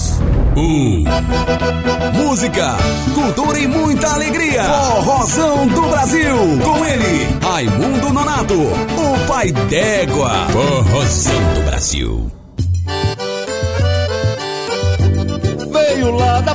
Minas. Um. Música, cultura e muita alegria. Forrozão do Brasil. Com ele, Raimundo Nonato, o pai d'égua. Forrozão do Brasil. Veio lá da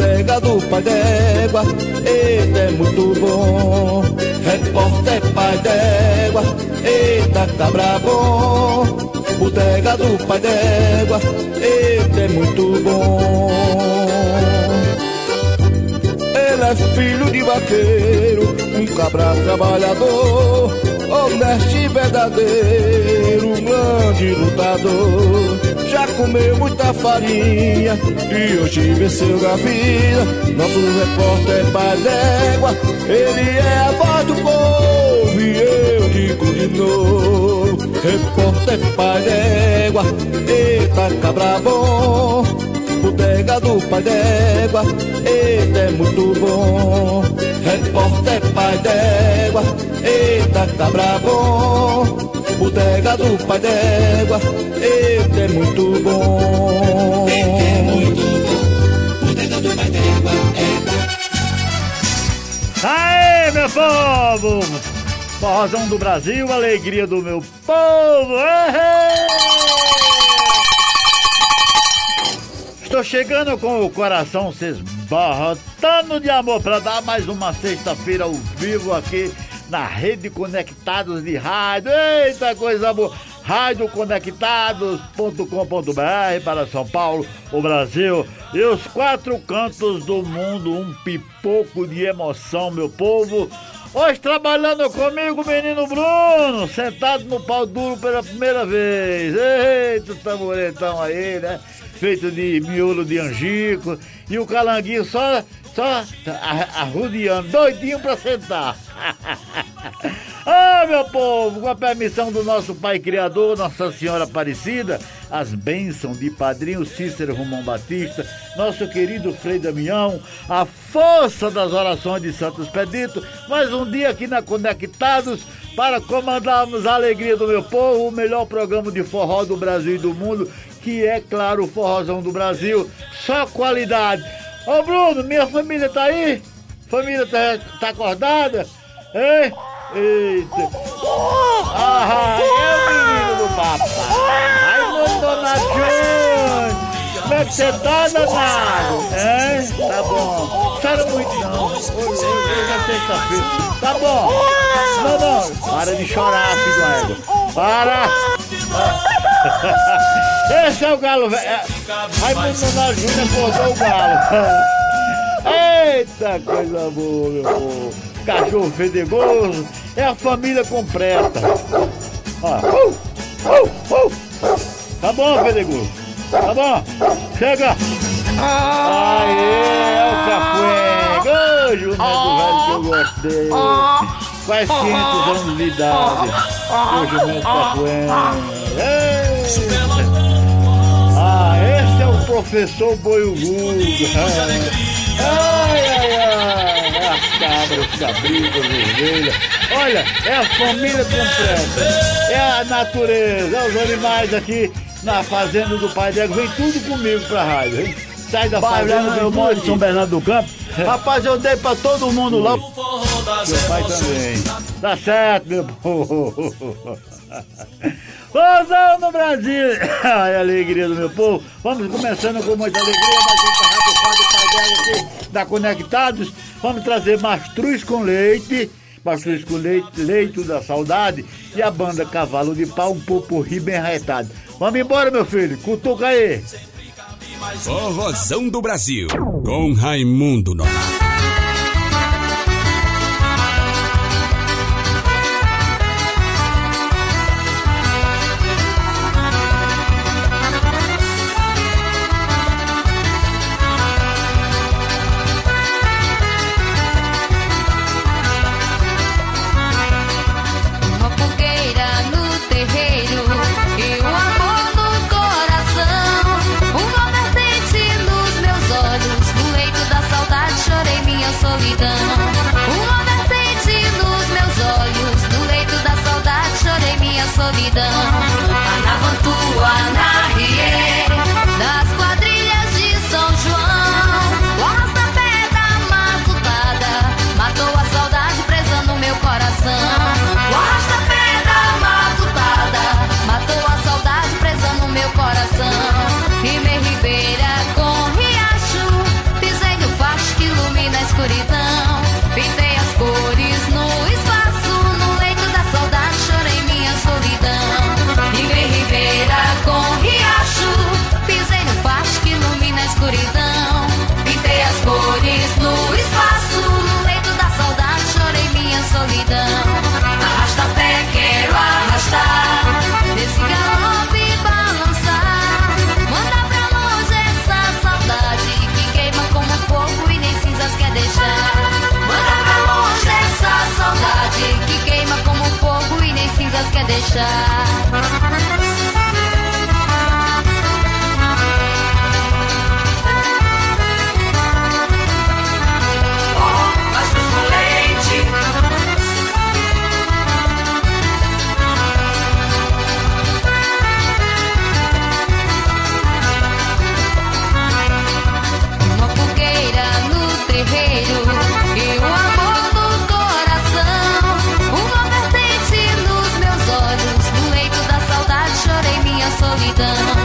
Bodega do pai d'égua, eita é muito bom. Repórter pai d'égua, eita cabra bom. Bodega do pai d'égua, eita é muito bom. Ele é filho de vaqueiro, um cabra trabalhador, honesto e verdadeiro, um grande lutador. Já comeu muita farinha e hoje venceu a vida. Nosso repórter é pai d'égua, ele é a voz do povo e eu digo de novo. Repórter pai d'égua, eita cabra bom. Bodega do pai d'égua, eita é muito bom. Repórter pai d'égua, eita cabra bom. Bodega do pai d'égua, eita é muito bom. Eita é muito bom. Bodega do pai d'égua, Aê, meu povo! Forrozão do Brasil, alegria do meu povo! Aê! Chegando com o coração se esbarrotando de amor para dar mais uma sexta-feira ao vivo aqui na Rede Conectados de Rádio. Eita coisa boa! radioconectados.com.br para São Paulo, o Brasil e os quatro cantos do mundo. Um pipoco de emoção, meu povo. Hoje trabalhando comigo, o menino Bruno, sentado no pau duro pela primeira vez. Eita, tamboretão aí, né? Feito de miolo de angico. E o calanguinho só, só arrodeando, doidinho pra sentar. Ah, meu povo, com a permissão do nosso Pai Criador, Nossa Senhora Aparecida, as bênçãos de Padrinho Cícero Romão Batista, nosso querido Frei Damião, a força das orações de Santos Pedito, mais um dia aqui na Conectados para comandarmos a alegria do meu povo, o melhor programa de forró do Brasil e do mundo, que é, claro, o Forrozão do Brasil, só qualidade. Ô Bruno, minha família tá aí? Família tá, tá acordada? Hein? Eita! Ah, é o menino do papai! Raimundo Donadinho! Como é que você tá, danado? Hein? Tá bom. Chora muito não. Hoje, é sexta-feira. Tá bom. Não, não. Para de chorar, filho do. Para! Esse é o galo velho. É, Raimundo Donadinho acordou o galo. Eita, coisa boa, meu povo. Cachorro fedegoso. É a família completa. Ó. Tá bom, fedegoso. Tá bom. Chega. Aê, é o cafué. Ô, jumento velho que eu gosto dele. Faz 500 anos de idade. O jumento cafué. Ah, esse é o professor Boiugudo. Ai, ai, é os cabritos, ovelhas. Olha, é a família completa. É a natureza, é os animais aqui na fazenda do Pai Diego. Vem tudo comigo pra rádio, hein? Sai da fazenda, eu moro em São Bernardo do Campo. Rapaz, eu dei pra todo mundo lá. Seu pai também. Tá certo, meu povo. Vozão Brasil! Ai, alegria do meu povo. Vamos começando com muita alegria, um rádio Fábio Pai Diego aqui da Conectados. Vamos trazer mastruz com leite Pastor Leito, Leito da Saudade e a banda Cavalo de Pau, um pouco bem arretado. Vamos embora, meu filho, cutuca aí. Forrozão do Brasil, com Raimundo Nonato. quer deixar. now.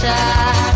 side.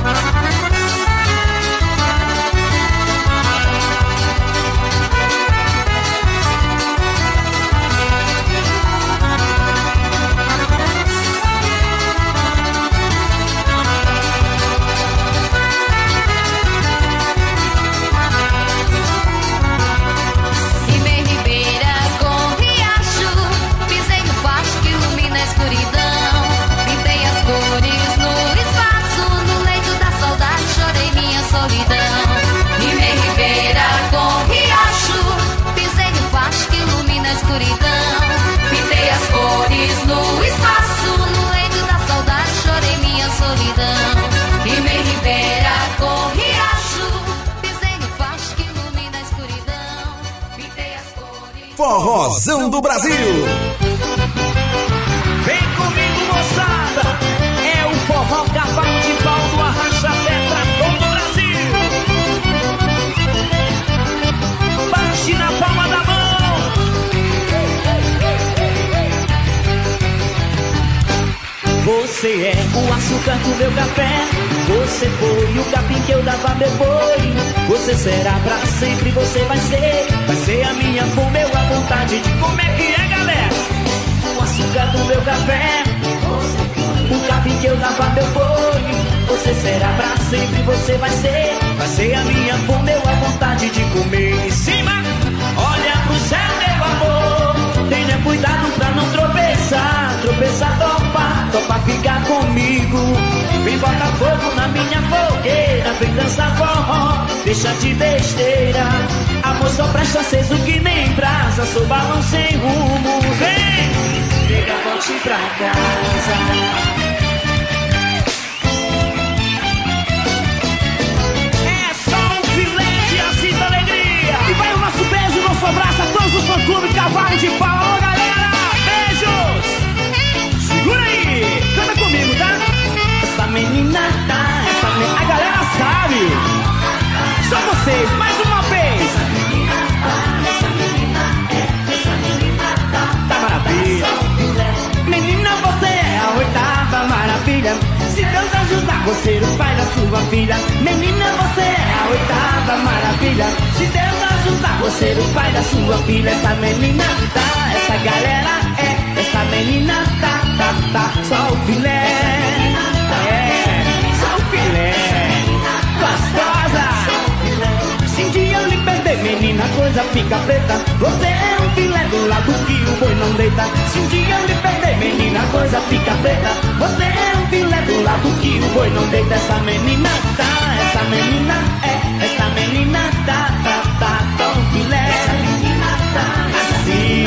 Forrozão do Brasil. Vem comigo, moçada. É o forró cavalo de pau do Arrasta-Pé pra todo o Brasil. Bate na palma da mão. Você é o açúcar do meu café. Você foi o capim que eu dava boi. Você será pra sempre, você vai ser. Vai ser a minha fome, eu a vontade de como é que é, galera. O açúcar do meu café. O capim que eu dava meu boi. Você será pra sempre, você vai ser. Vai ser a minha fome, a vontade de comer. Em cima, olha pro céu, meu amor. Tenha cuidado pra não tropeçar. Tropeçar, topa, ficar comigo. Vem botar fogo na minha fogueira. Vem dançar forró, deixa de besteira. Amor só presta aceso que nem brasa. Sou balão sem rumo. Vem, chega, volte pra casa. nosso abraço a todos os fã-clube Cavalo de Pau. Galera! Beijos! Comigo, tá? Essa menina tá, essa. A galera sabe! Só vocês, mais uma vez! Essa menina tá, essa menina é, essa menina tá... Tá maravilha! Menina, você é a oitava maravilha Se Deus ajudar, você o pai da sua filha Menina, você é a oitava maravilha Se Deus ajudar, você o pai da sua filha Essa menina tá, essa galera é Essa menina tá, tá, tá Só o filé. É, só o filé. Gostosa. Se um dia eu lhe perder, menina, coisa fica preta. Você é um filé do lado que o boi não deita. Se um dia eu lhe perder, menina, coisa fica preta. Você é um filé do lado que o boi não deita. Essa menina tá, essa menina é Essa menina tá, tá, tá, tão filé. Essa menina tá, assim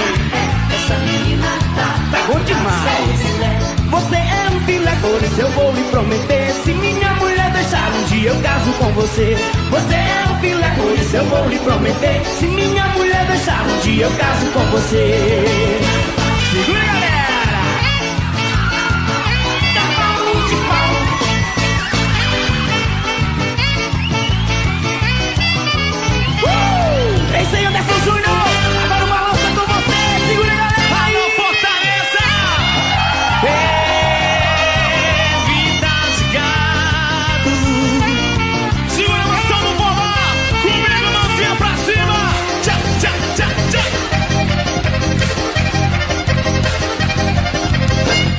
tá, tá bom demais. Você é um filé, isso eu vou lhe prometer. Se minha mulher deixar um dia eu caso com você. Você é um filé, isso eu vou lhe prometer. Se minha mulher deixar um dia eu caso com você. Segura, galera! Cavalo de pau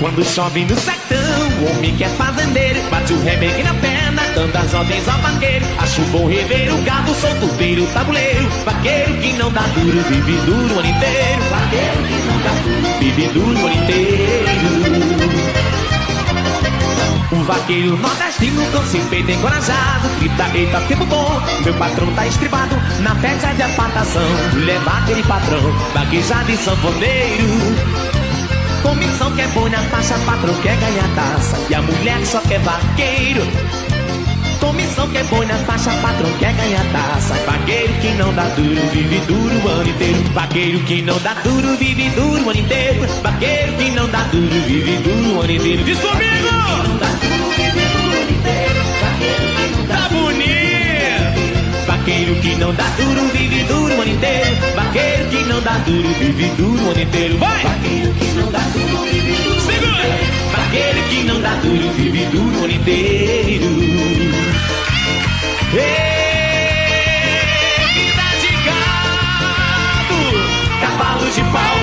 Quando chove no sertão, o homem que é fazendeiro Bate o remeque na perna, dando as ordens ao vaqueiro. Acho bom rever o gado, solto, vira o tabuleiro. Vaqueiro que não dá duro, vive duro o ano inteiro. Vaqueiro que não dá duro, vive duro o ano inteiro. Um vaqueiro nordestino com seu peito encorajado Grita, eita, tempo bom, meu patrão tá estribado Na festa de apartação, leva aquele patrão Vaquejado e sanfoneiro Comissão que é boa na faixa, patrão quer ganhar taça E a mulher só quer vaqueiro. Comissão que é boa na faixa, patrão quer ganhar taça Vaqueiro que não dá duro, vive duro o ano inteiro. Vaqueiro que não dá duro, vive duro o ano inteiro. Vaqueiro que não dá duro, vive duro o ano inteiro. Diz comigo! Vaqueiro que não dá duro, vive duro o ano inteiro Vaqueiro que não dá duro, vive duro o ano inteiro Vai! Vaqueiro que não dá duro, vive duro Segura. Vaqueiro que não dá duro, vive duro o ano inteiro Ê, vida de gado. Cavalo de pau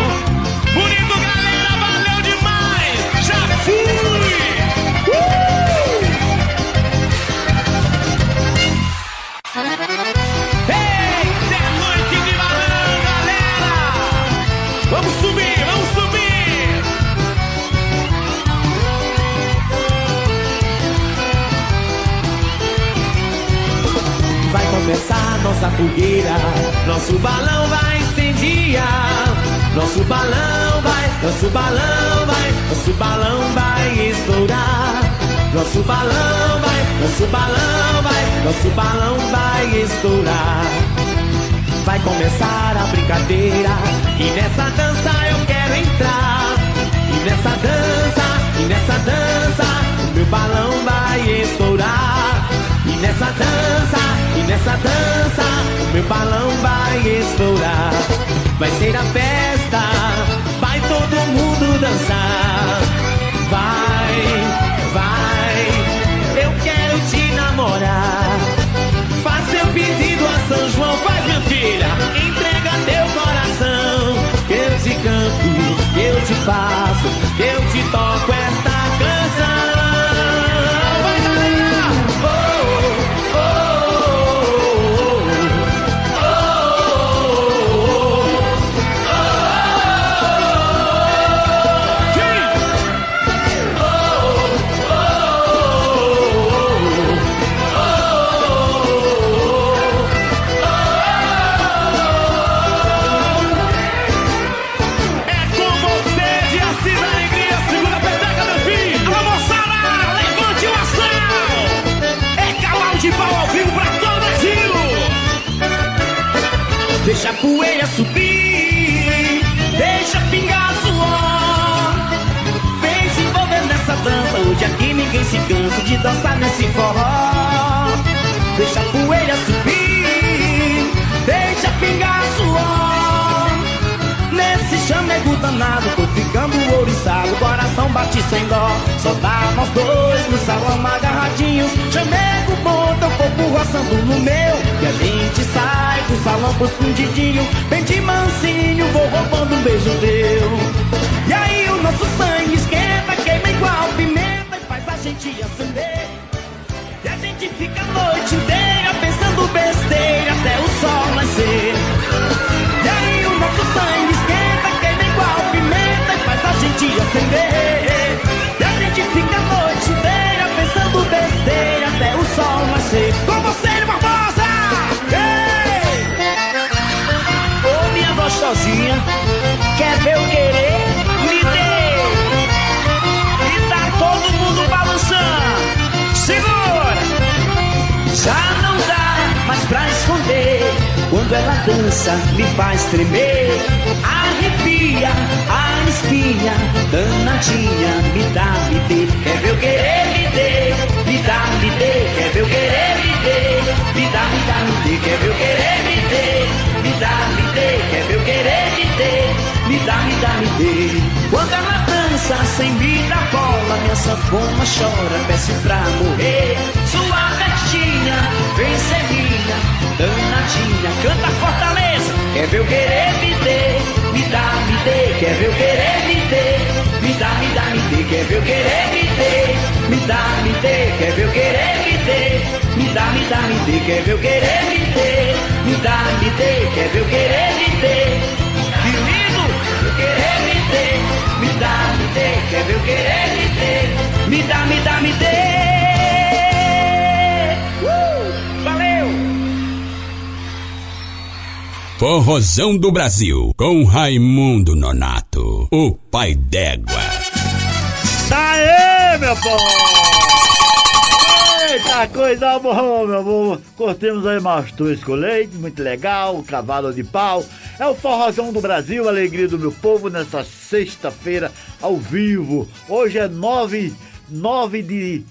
nossa fogueira. Nosso balão vai incendiar. Nosso balão vai, nosso balão vai Nosso balão vai estourar. Nosso balão vai, nosso balão vai Nosso balão vai estourar. Vai começar a brincadeira. E nessa dança eu quero entrar. E nessa dança, e nessa dança O meu balão vai estourar E nessa dança, e nessa dança O meu balão vai estourar Vai ser a festa Vai todo mundo dançar Vai, vai Eu quero te namorar Faz seu pedido a São João, faz minha filha. Entrega teu coração. Eu te canto, eu te faço, cansa de dançar nesse forró. Deixa a poeira subir, deixa pingar suor. Nesse chamego danado, tô ficando ouriçado, coração bate sem dó. Só dá nós dois no salão agarradinhos. Chamego bom, teu corpo roçando no meu. E a gente sai do salão pro escondidinho. Bem de mansinho, vou roubando um beijo teu. E aí o nosso sangue gente acender. E a gente fica a noite inteira pensando besteira até o sol nascer. E aí o nosso sangue esquenta, queima igual pimenta e faz a gente acender. Quando ela dança, me faz tremer. Arrepia a espinha, danadinha. Me dá, me dê. Quer ver eu querer, me dê. Me dá, me dê. Quer ver eu querer, me dê. Me dá, me dá, me dê. Quer ver eu querer, me dê. Me dá, me dê. Quer ver eu querer, me dê. Me dá, me dá, me dê. Quando ela dança sem me dar bola, minha sanfona chora, peço pra morrer. Sua festinha, vem ser danadinha, canta fortaleza. Quer ver eu querer me dê, me dá, me dê, quer ver eu querer me dê, me dá, me dá, me dê, quer ver eu querer me dê, me dá, me dê, quer ver eu querer me dê, me dá, me dá, me dê, quer ver eu querer me dê, me dá, me dê, quer ver eu querer me dê. Que lindo, eu querer me dê, me dá, me dê, quer ver eu querer me dê, me dá, me dá, me dê. Forrozão do Brasil, com Raimundo Nonato, o pai d'égua. Tá aí, meu povo! Eita, coisa boa, meu povo! Cortemos aí mastruz com leite, muito legal, cavalo de pau. É o forrozão do Brasil, alegria do meu povo, nessa sexta-feira, ao vivo. Hoje é 9, 9 de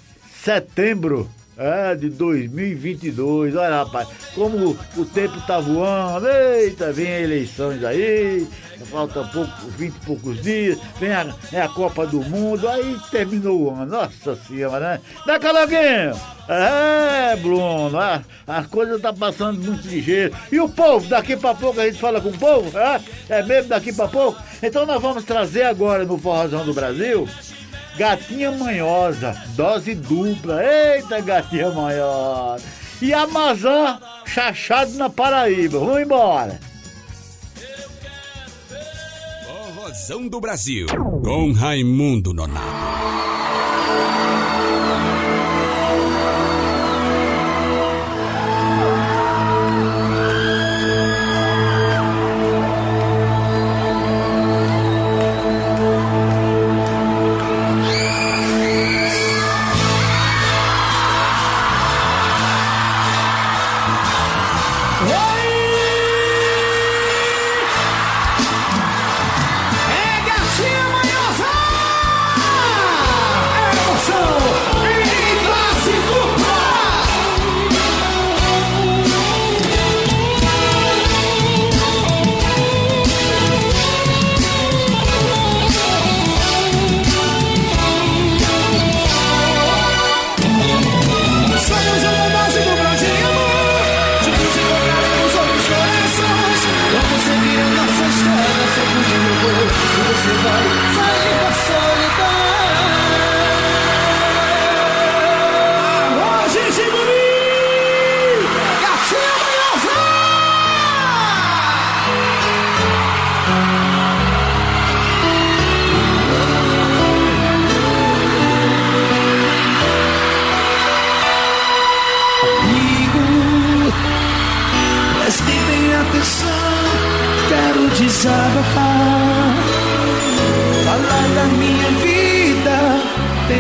setembro é, de 2022. Olha, rapaz, como o tempo tá voando. Eita, vem eleições aí. Falta pouco, 20 e poucos dias. Vem a, é a Copa do Mundo. Aí terminou o ano. Nossa Senhora, né? Né, Calaguinho? É, Bruno. A, as coisas tá passando muito ligeiro. E o povo? Daqui pra pouco a gente fala com o povo? É, é mesmo daqui pra pouco? Então nós vamos trazer agora no Forrozão do Brasil Gatinha manhosa, dose dupla. Eita, gatinha manhosa. E Amazã, chachado na Paraíba. Vamos embora. Forrozão do Brasil, com Raimundo Nonato.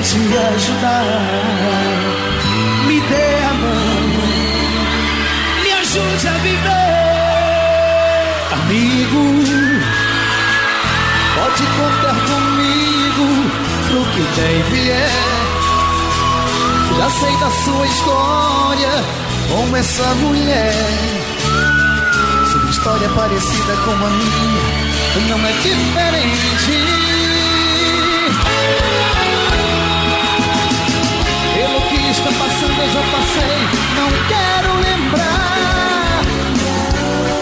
Tente me ajudar. Me dê a mão, me ajude a viver. Amigo, pode contar comigo pro que e vier. Já sei da sua história com essa mulher. História é parecida com a minha, não é diferente. Eu já passei, não quero lembrar.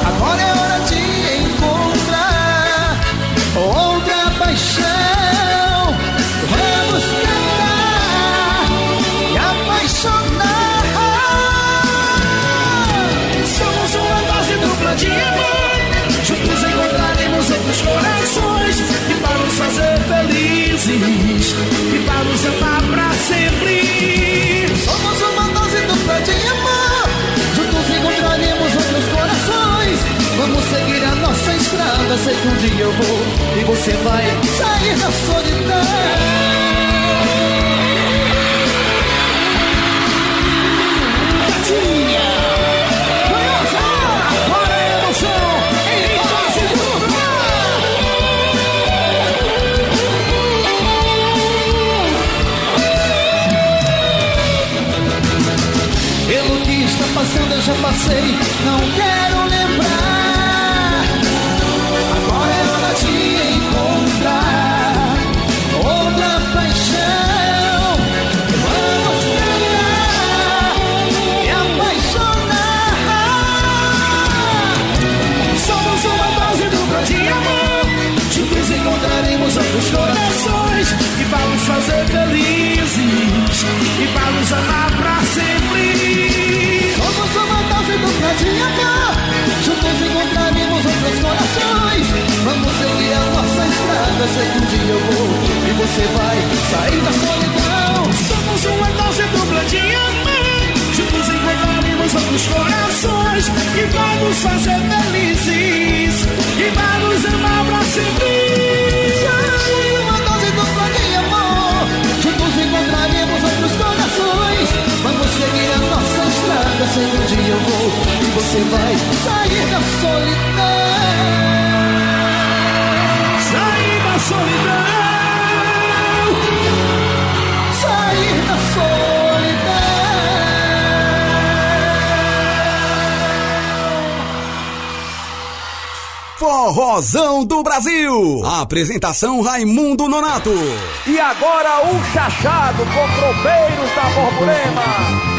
Agora é hora de encontrar outra paixão. Vamos cantar e apaixonar. Somos uma dose dupla de amor. Encontraremos outros corações que para nos fazer felizes e para nos amar pra sempre. Somos uma dose dupla de amor. Juntos encontraremos outros corações. Vamos seguir a nossa estrada. Sei que um dia eu vou e você vai sair da solidão. Passando eu já passei, não quero lembrar. Brasil. Apresentação Raimundo Nonato. E agora o chachado com tropeiros da Borborema.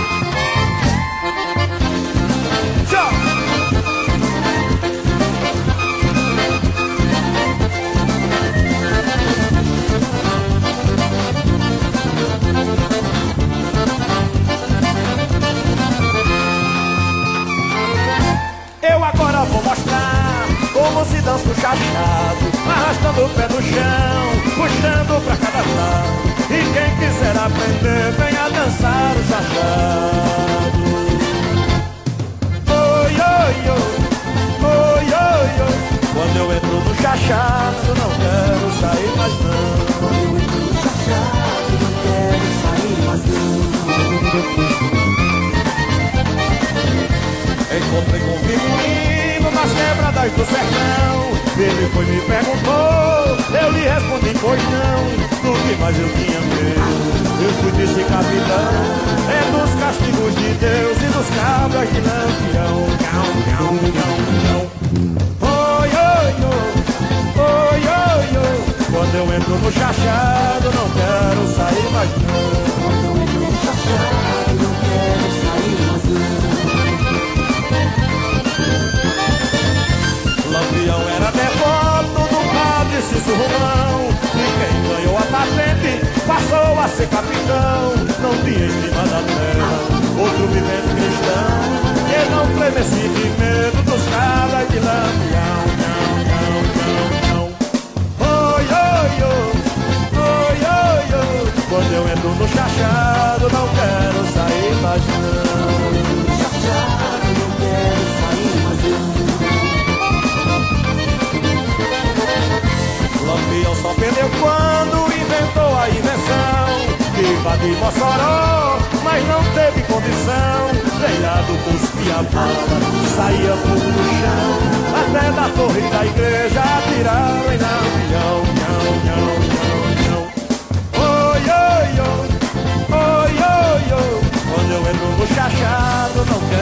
Se dança o chachado, arrastando o pé no chão, puxando pra cada lado. E quem quiser aprender, venha dançar o chachado. Oi, oi, oi, oi, oi, oi. Quando eu entro no chachado, não quero sair mais não. Quando eu entro no chachado, não quero sair mais não. Encontrei com menino nas quebradas do sertão. Ele foi me perguntou, eu lhe respondi pois não Do que mais eu tinha medo? Eu fui desse capitão É dos castigos de Deus e dos cabras de lampião. Cão, cão, cão, cão. Oi, oi, oi, oi, oi, oi. Quando eu entro no chachado não quero sair mais não. Quando eu entro no chachado não quero sair mais não padre Cício Romão. E quem ganhou a patente passou a ser capitão. Não tinha em cima da terra outro vivente cristão. Que não tremesse de medo dos cabras de Lampião. Não, não, não, não Oi, oi, oi, oi, oi, oi. Quando eu entro no chachado não quero sair mais não. Chachado Eu só perdeu quando inventou a invenção. Viva de Mossoró, mas não teve condição. Treinado cuspia bala, saía por do chão. Até da torre da igreja atiraram em Lampião não, não, não, não, Oi, oi, oi, oi, oi, oi. Quando eu entro no chachado não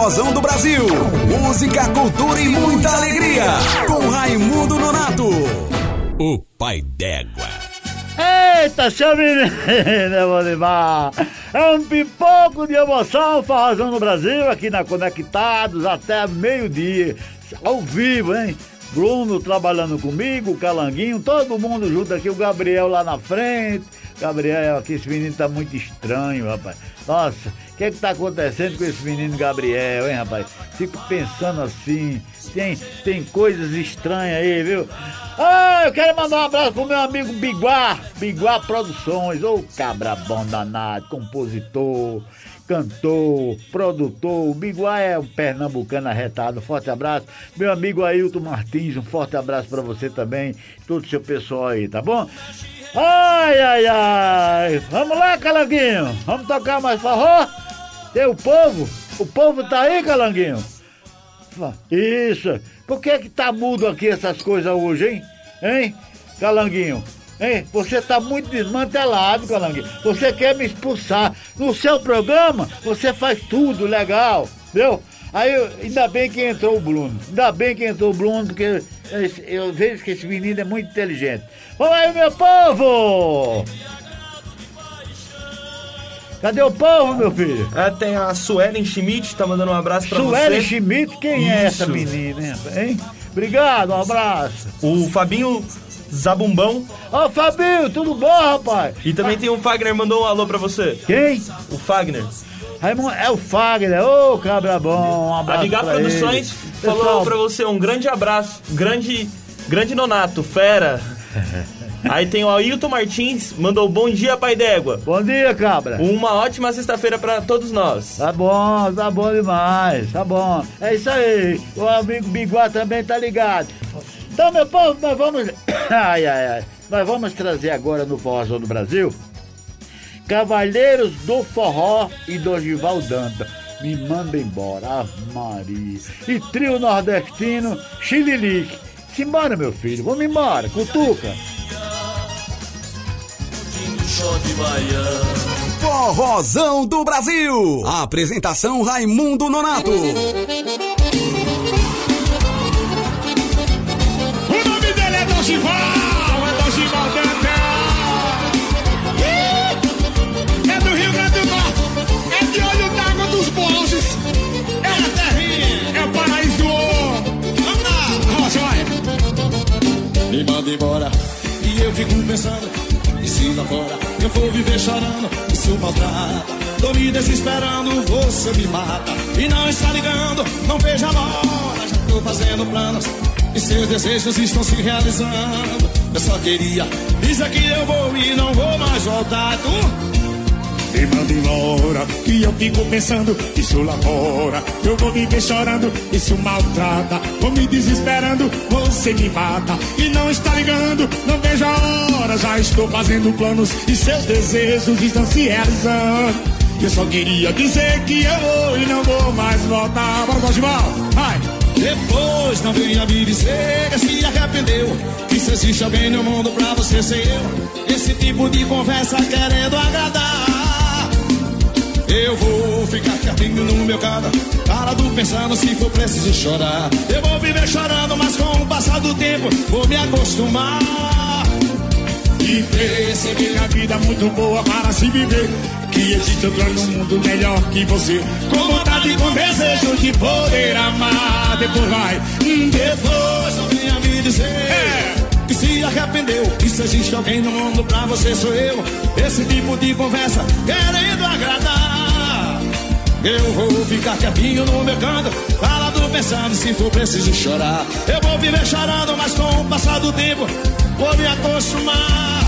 Forrozão do Brasil. Música, cultura e muita alegria. Com Raimundo Nonato. O pai d'égua. Eita, seu menino, Valdemar! É um pipoco de emoção, Forrozão no Brasil, aqui na Conectados, até meio-dia, ao vivo, hein? Bruno trabalhando comigo, o Calanguinho, todo mundo junto aqui, o Gabriel lá na frente. Gabriel, aqui esse menino tá muito estranho, rapaz. Nossa, o que é que tá acontecendo com esse menino Gabriel, hein, rapaz? Fico pensando assim, tem, tem coisas estranhas aí, viu? Ah, eu quero mandar um abraço pro meu amigo Biguá, Biguá Produções, ô cabra bom danado, compositor, cantor, produtor. O Biguá é um pernambucano arretado. Forte abraço. Meu amigo Ailton Martins, um forte abraço para você também, todo o seu pessoal aí, tá bom? Ai, ai, ai. Vamos lá, Calanguinho. Vamos tocar mais forró? Tem o povo? O povo tá aí, Calanguinho? Isso. Por que que tá mudo aqui essas coisas hoje, hein? Hein, Calanguinho? Hein? Você tá muito desmantelado, Calanguinho. Você quer me expulsar. No seu programa, você faz tudo legal, viu? Aí, ainda bem que entrou o Bruno. Ainda bem que entrou o Bruno, porque eu vejo que esse menino é muito inteligente. Vamos aí, meu povo! Cadê o povo, meu filho? É, tem a Suelen Schmidt, tá mandando um abraço pra Sueli você. Suelen Schmidt, quem é essa Isso. menina, hein? Obrigado, um abraço. O Fabinho Zabumbão. Ô, Fabinho, tudo bom, rapaz? E também tem o Fagner, mandou um alô pra você. Quem? O Fagner. Raimundo, é o Fagner, ô cabra bom, um abraço. A Ligar Produções ele. falou Pessoal, pra você um grande abraço, grande, grande nonato, fera. Aí tem o Ailton Martins, mandou bom dia, pai d'égua. Bom dia, cabra. Uma ótima sexta-feira pra todos nós. Tá bom, tá bom demais, tá bom. É isso aí, o amigo Biguá também tá ligado. Então, meu povo, nós vamos. Ai, ai, ai. Nós vamos trazer agora no Forrozão do Brasil Cavalheiros do Forró e do Gival Danta. Me manda embora, Maria. E trio nordestino, Chililique. Simbora, meu filho, vamos embora, cutuca. Forrozão do Brasil. Apresentação Raimundo Nonato. Dele é Dosival Dantel. É do Rio Grande do Norte, é de olho d'água dos bosses. É a terrinha, é o paraíso do lá, Rosa, Me manda embora e eu fico pensando E se lá fora eu vou viver chorando Isso maltrata Tô me desesperando, você me mata E não está ligando, não vejo a hora Já tô fazendo planos E seus desejos estão se realizando. Eu só queria dizer que eu vou e não vou mais voltar Tu. Me manda embora E eu fico pensando Isso lá fora Eu vou viver chorando Isso maltrata. Vou me desesperando Você me mata. E não está ligando Não vejo a hora Já estou fazendo planos E seus desejos estão se realizando. Eu só queria dizer que eu vou E não vou mais voltar. Bora, Gosival Vai Depois não venha me dizer se arrependeu Que se existe alguém no mundo pra você ser eu. Esse tipo de conversa querendo agradar. Eu vou ficar quietinho no meu canto Parado pensando se for preciso chorar. Eu vou viver chorando, mas com o passar do tempo Vou me acostumar. E perceber a vida muito boa para se viver. Que existe outro no mundo melhor que você. Com vontade e com desejo de poder amar. Depois vai. Depois não venha me dizer É. Que se arrependeu Que se existe alguém no mundo pra você sou eu. Esse tipo de conversa querendo agradar. Eu vou ficar quietinho no meu canto Parado pensando se for preciso chorar. Eu vou viver chorando Mas com o passar do tempo Vou me acostumar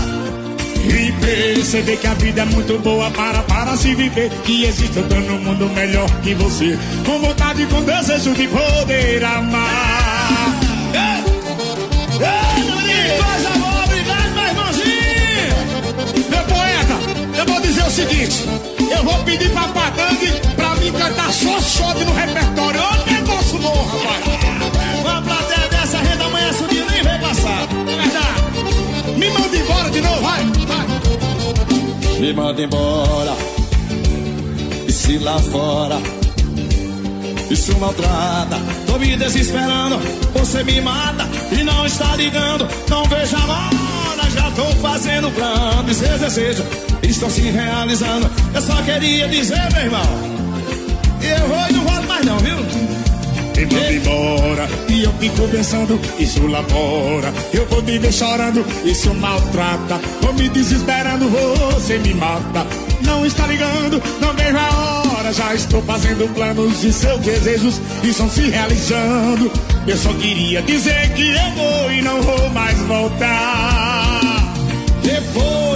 E perceber que a vida é muito boa para, para se viver Que existe outro no mundo melhor que você Com vontade e com desejo de poder amar Ei! Ei, coisa boa, obrigado, meu irmãozinho Meu poeta, eu vou dizer o seguinte: eu vou pedir pra Pagangue pra mim cantar só shot no repertório. Ô negócio bom, rapaz. Uma plateia dessa renda amanhã subiu nem vai passar É. Me manda embora de novo, vai. Me manda embora E se lá fora isso maltrata. Tô me desesperando, você me mata e não está ligando. Não vejo a hora, já tô fazendo plano. E seus desejos estão se realizando. Eu só queria dizer, meu irmão, eu vou Me manda embora. E eu fico pensando, isso lá fora Eu vou me ver chorando, isso maltrata. Tô me desesperando, você me mata. Não está ligando, não vejo a hora. Já estou fazendo planos e seus desejos estão se realizando. Eu só queria dizer que eu vou e não vou mais voltar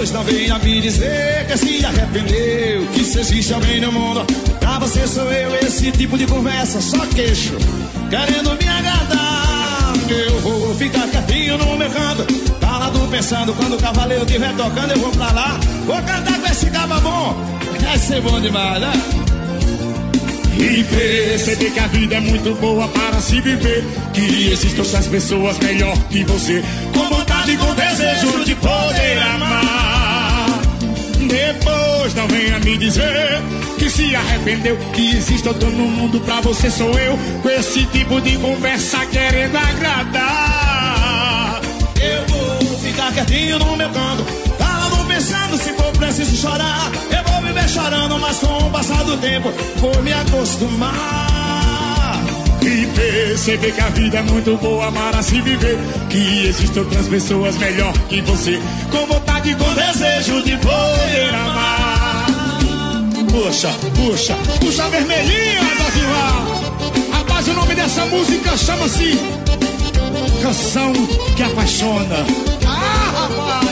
depois não venha me dizer que se arrependeu Que se existe alguém no mundo. Pra você sou eu, esse tipo de conversa Só queixo, querendo me agradar Eu vou ficar quietinho no meu canto. Calado pensando, quando o cavaleiro estiver tocando Eu vou pra lá, vou cantar com esse caba bom Vai ser bom demais, né? E perceber que a vida é muito boa para se viver. Que existem outras pessoas melhor que você. Com vontade e com desejo de poder amar Depois não venha me dizer que se arrependeu Que existe outro no mundo pra você sou eu Com esse tipo de conversa querendo agradar. Eu vou ficar quietinho no meu canto. Calado pensando se for preciso chorar Eu vou viver chorando, mas com o passar do tempo Vou me acostumar E perceber que a vida é muito boa para se viver. Que existem outras pessoas melhor que você. Com vontade e com desejo de poder amar. Puxa, puxa, puxa a vermelhinha, Dosival Rapaz, o nome dessa música chama-se Canção que apaixona. Ah, rapaz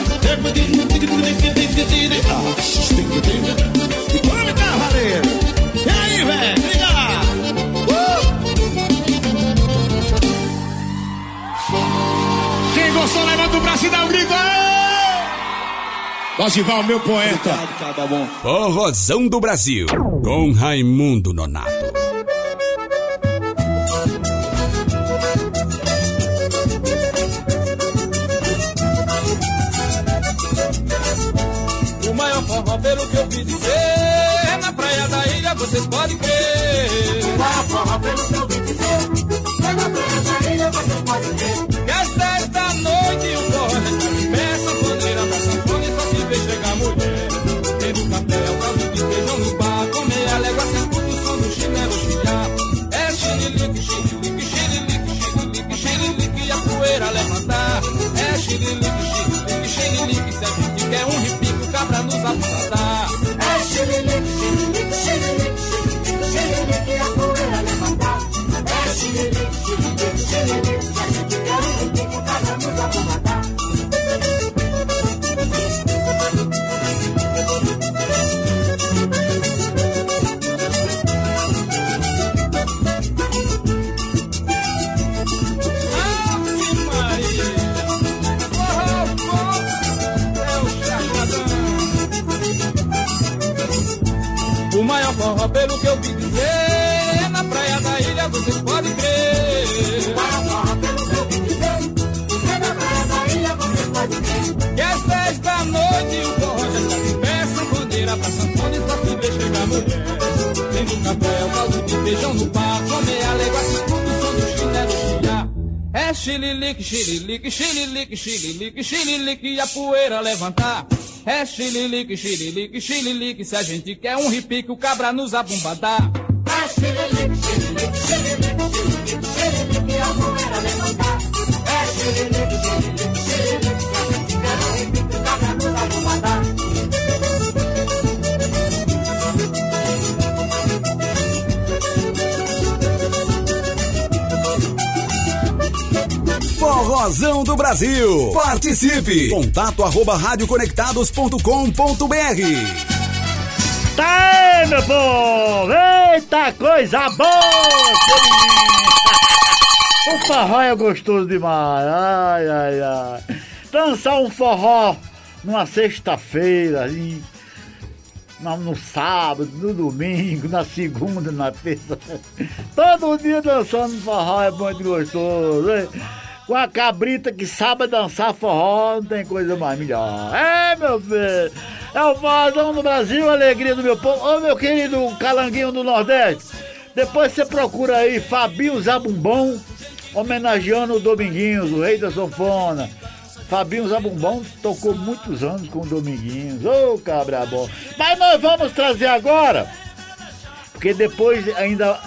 Dosival, meu poeta Forrozão do Brasil, com Raimundo Nonato. O maior forró, pelo que eu vi dizer, na praia da ilha vocês podem crer. O maior forró, pelo que cabra nos caldo de feijão no par, comer a légua, se escuta o som do chinelo chilhar. É xililique, xililique, xililique, xililique, xililique e a poeira levantar. É xililique, xililique, xililique, se a gente quer um repique, o cabra nos abumba dá. É xililique, xililique, xililique, Forrozão do Brasil. Participe. Contato arroba radioconectados.com.br. Tá aí, meu povo! Eita coisa boa! O forró é gostoso demais. Ai, ai, ai. Dançar um forró numa sexta-feira, no sábado, no domingo, na segunda, na terça. Todo dia dançando forró é muito gostoso. hein? Com a cabrita que sabe dançar forró, não tem coisa mais melhor. É, meu filho. É o forrozão do Brasil, a alegria do meu povo. Ô, meu querido calanguinho do Nordeste. Depois você procura aí Fabinho Zabumbão, homenageando o Dominguinhos, o rei da sanfona. Fabinho Zabumbão tocou muitos anos com o Dominguinhos. Ô, cabra bom. Mas nós vamos trazer agora, porque depois ainda,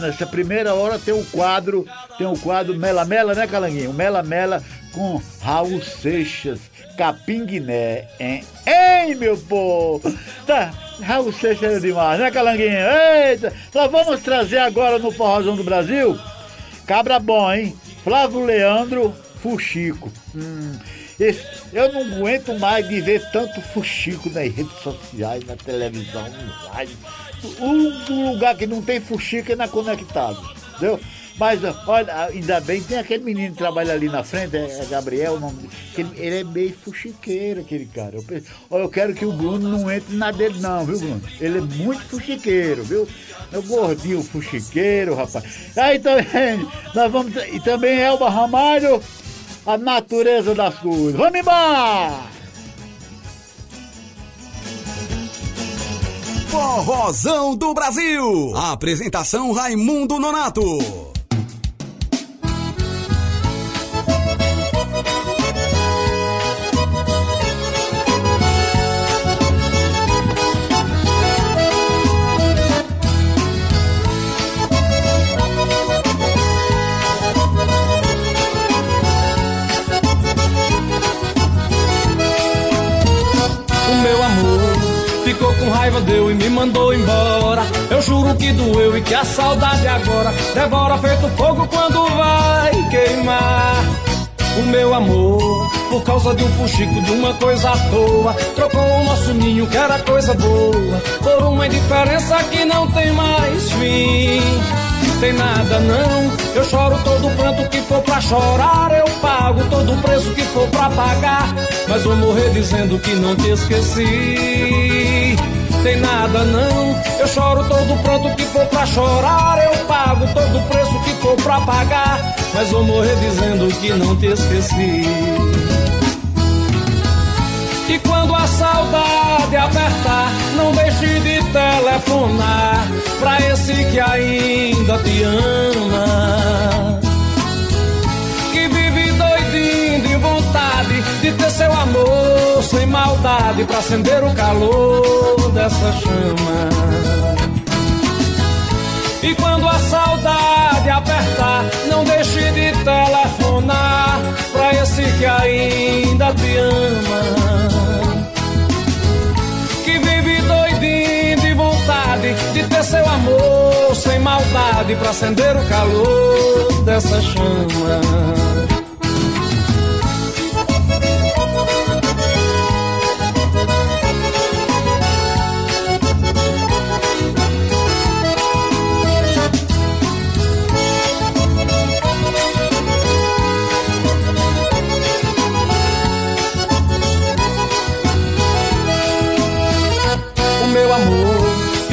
nessa primeira hora tem o quadro, tem o quadro Mela Mela, né, Calanguinho? Mela Mela com Raul Seixas, Capinguiné, hein? Ei, meu povo! Tá, Raul Seixas é demais, né, Calanguinho? Eita! Nós vamos trazer agora no Forrozão do Brasil, cabra bom, hein? Flávio Leandro Fuxico. Hum, eu não aguento mais de ver tanto fuxico nas redes sociais, na televisão, no rádio. Um lugar que não tem fuxico é na Conectados, entendeu? Mas olha, ainda bem, tem aquele menino que trabalha ali na frente, é, é Gabriel, o nome dele, ele é meio fuxiqueiro, aquele cara. Eu, penso, eu quero que o Bruno não entre na dele, não, viu, Bruno? Ele é muito fuxiqueiro, viu? É gordinho fuxiqueiro, rapaz. Aí também, nós vamos. E também Elba Ramalho a natureza das coisas. Vamos embora! Forrozão do Brasil. Apresentação Raimundo Nonato. Que doeu e que a saudade agora devora feito fogo quando vai queimar. O meu amor, por causa de um fuxico, de uma coisa à toa, trocou o nosso ninho que era coisa boa, por uma indiferença que não tem mais fim tem nada não. Eu choro todo pranto que for pra chorar, eu pago todo preço que for pra pagar. Mas vou morrer dizendo que não te esqueci tem nada não. Eu choro todo pronto que for pra chorar, eu pago todo preço que for pra pagar. Mas vou morrer dizendo que não te esqueci. E quando a saudade apertar, não deixe de telefonar pra esse que ainda te ama. Que vive doidinho de vontade de ter seu amor sem maldade pra acender o calor dessa chama. E quando a saudade apertar, não deixe de telefonar pra esse que ainda te ama. Que vive doidinho de vontade de ter seu amor sem maldade pra acender o calor dessa chama.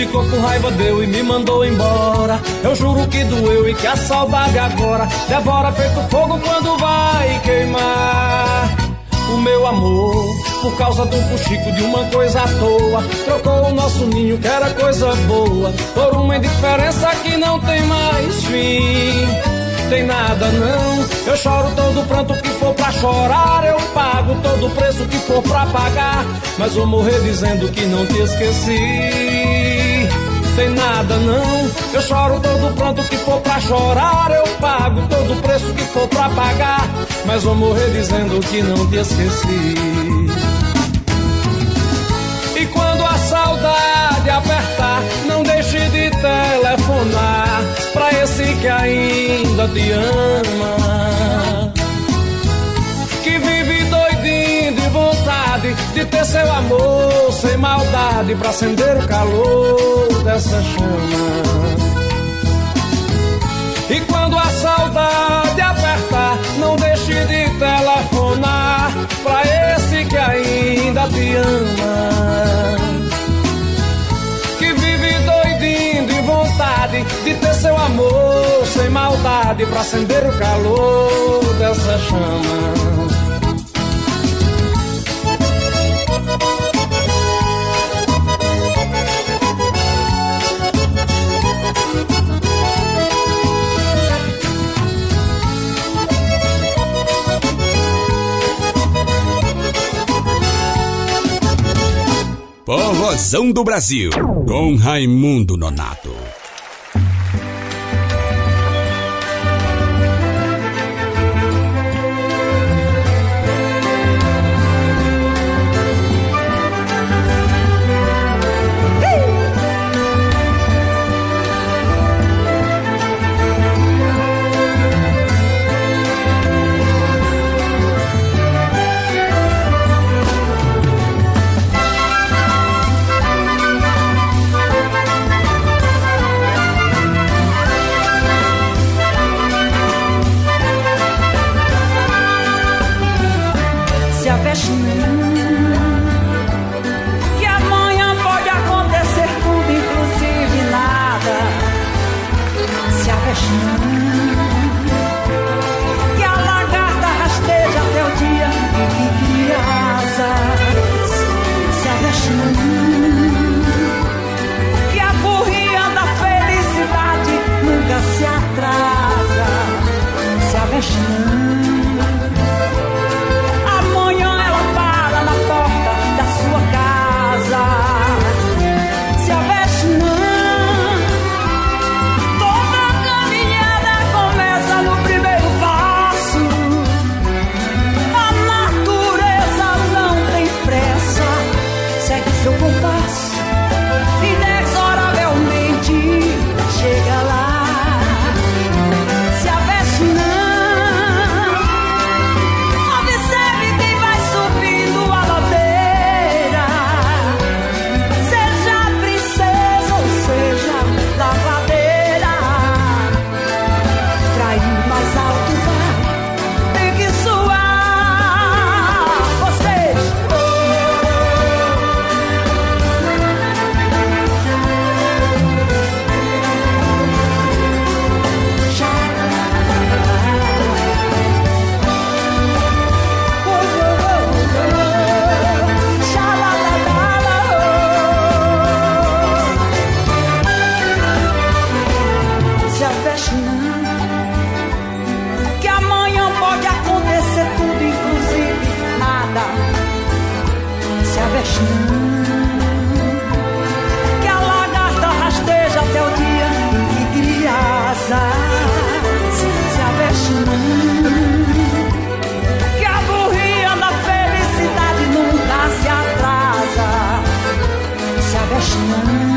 Ficou com raiva, deu e me mandou embora. Eu juro que doeu e que a saudade agora devora feito fogo quando vai queimar. O meu amor, por causa do fuxico de uma coisa à toa, trocou o nosso ninho que era coisa boa por uma indiferença que não tem mais fim tem nada não. Eu choro todo pranto que for pra chorar, eu pago todo preço que for pra pagar. Mas vou morrer dizendo que não te esqueci tem nada não. Eu choro todo pronto que for pra chorar, eu pago todo preço que for pra pagar. Mas vou morrer dizendo que não te esqueci. E quando a saudade apertar, não deixe de telefonar pra esse que ainda te ama. De ter seu amor sem maldade pra acender o calor dessa chama. E quando a saudade apertar, não deixe de telefonar pra esse que ainda te ama. Que vive doidinho de vontade de ter seu amor sem maldade pra acender o calor dessa chama. Forrozão do Brasil, com Raimundo Nonato. Se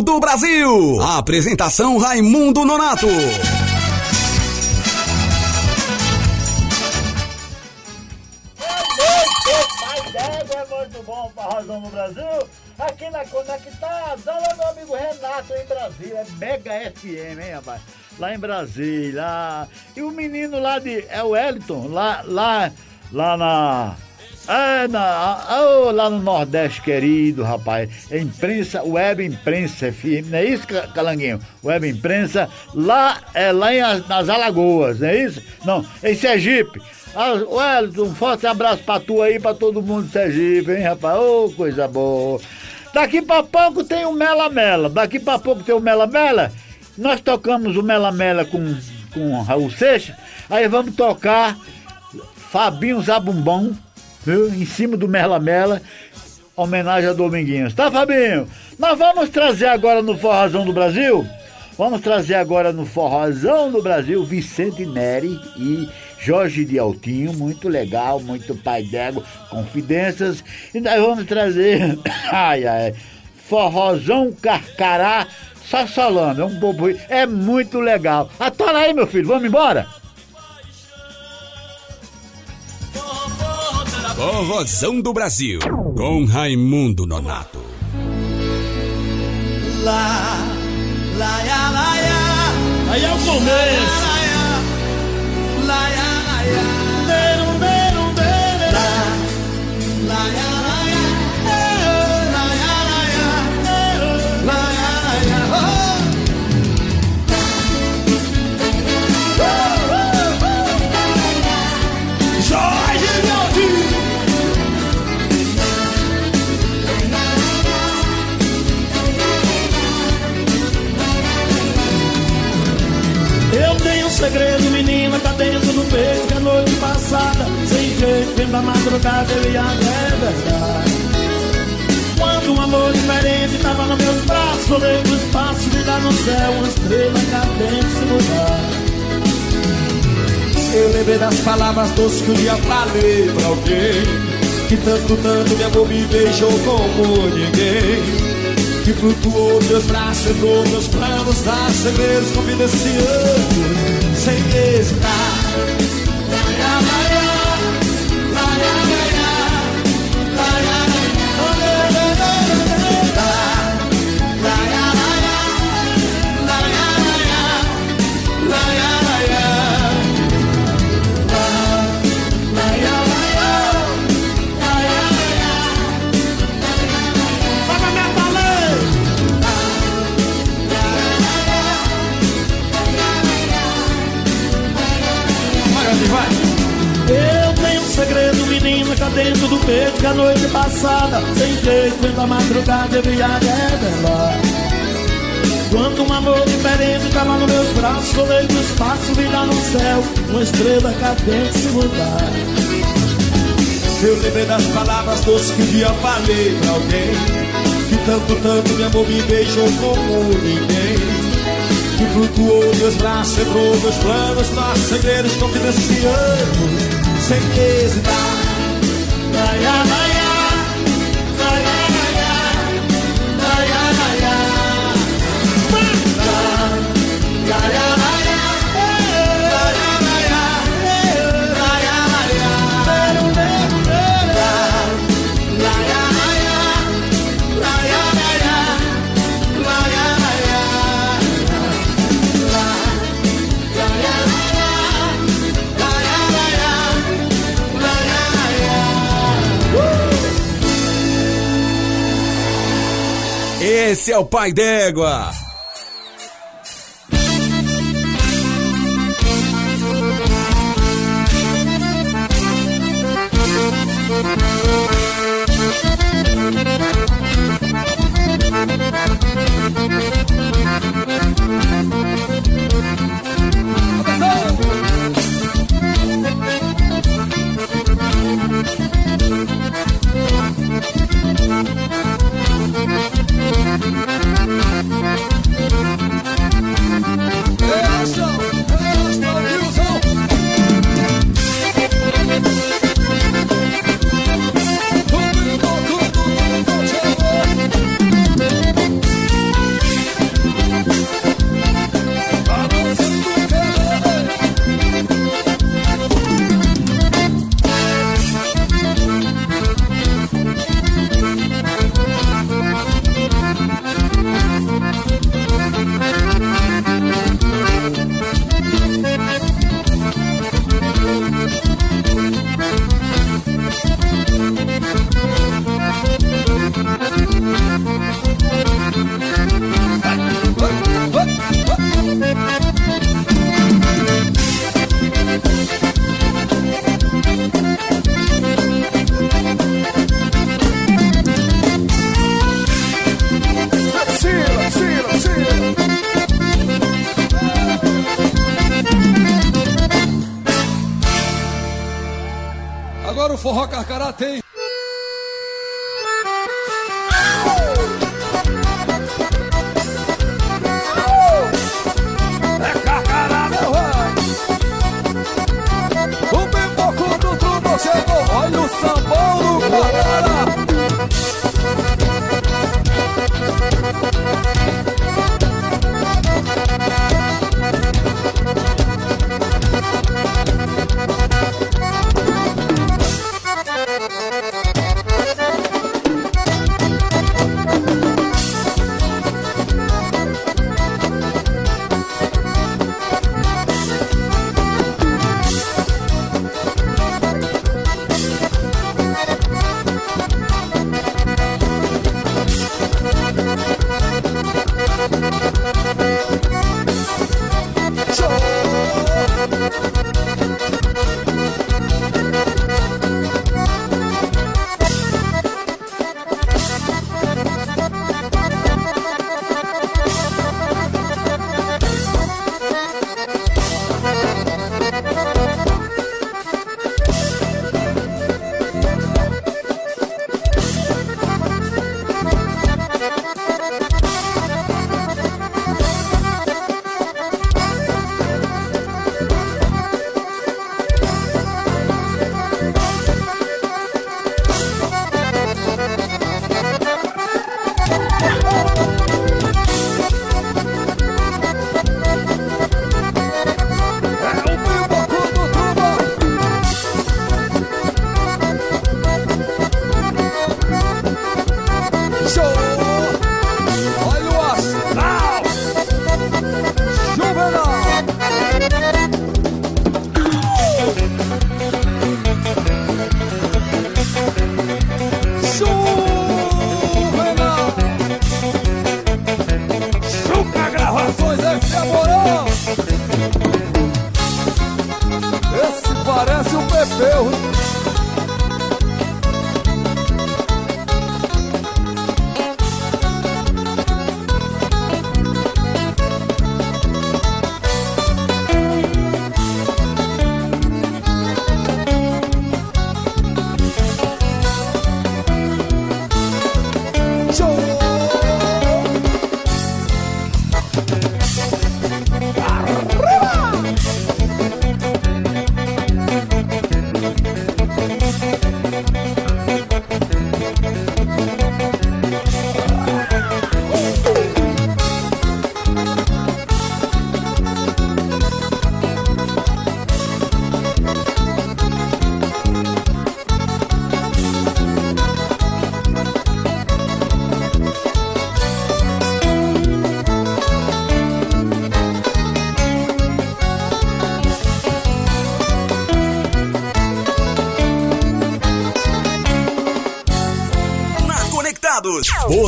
Do Brasil. Apresentação Raimundo Nonato. É muito bom para razão no Brasil. Aqui na Conectados, olha meu amigo Renato em Brasília, é Mega FM, hein, rapaz? Lá em Brasília. E o menino lá de. É o Wellington, lá, lá, lá na. É, na, oh, lá no Nordeste, querido, rapaz. É imprensa, web imprensa FM, não é isso, Ca- Calanguinho? Web imprensa, lá, é lá em, As- nas Alagoas, não é isso? Não, em Sergipe. Ah, Wellington, um forte abraço pra tu aí, pra todo mundo de Sergipe, hein, rapaz? Ô, coisa boa. Daqui pra pouco tem o Mela Mela. Daqui pra pouco tem o Mela Mela. Nós tocamos o Mela Mela com, com Raul Seixas. Aí vamos tocar Fabinho Zabumbão, viu? Em cima do Mela Mela. homenagem a Dominguinhos. Tá, Fabinho? Nós vamos trazer agora no Forrozão do Brasil. Vamos trazer agora no Forrozão do Brasil Vicente Neri e Jorge de Altinho, muito legal, muito pai d'égua, confidências. E nós vamos trazer, ai, ai, Forrozão Carcará Sassolando, é um bobo, é muito legal. Atola aí, meu filho, vamos embora? Forrozão do Brasil, com Raimundo Nonato. Lá, lá, lá, ya. Aí é o começo. Lá, ya, lá, ya, lá, ya. Derum, derum, derum. Lá, lá, ya, lá, ya. Segredo, menina, tá dentro do peito que a noite passada, sem jeito, vem da madrugada, eu ia verdade. Quando um amor diferente tava nos meus braços, olhei pro espaço, me dá no céu, uma estrela cadente se mudar. Eu lembrei das palavras doces que um dia falei pra alguém Que tanto, tanto meu amor me beijou como ninguém Que flutuou meus braços, entrou meus planos Dá segredos confidenciando sing is loud. Do que a noite passada, sem jeito, vem da madrugada, eu ia verdade. Quando um amor diferente tava nos meus braços, olhei pro espaço, vi lá no céu, uma estrela cadente se mudar. Eu lembrei das palavras doces que um dia falei pra alguém Que tanto, tanto meu amor me beijou como ninguém Que flutuou meus braços, quebrou meus planos Nossos segredos confidenciando Sem hesitar I am. Esse é o pai d'égua.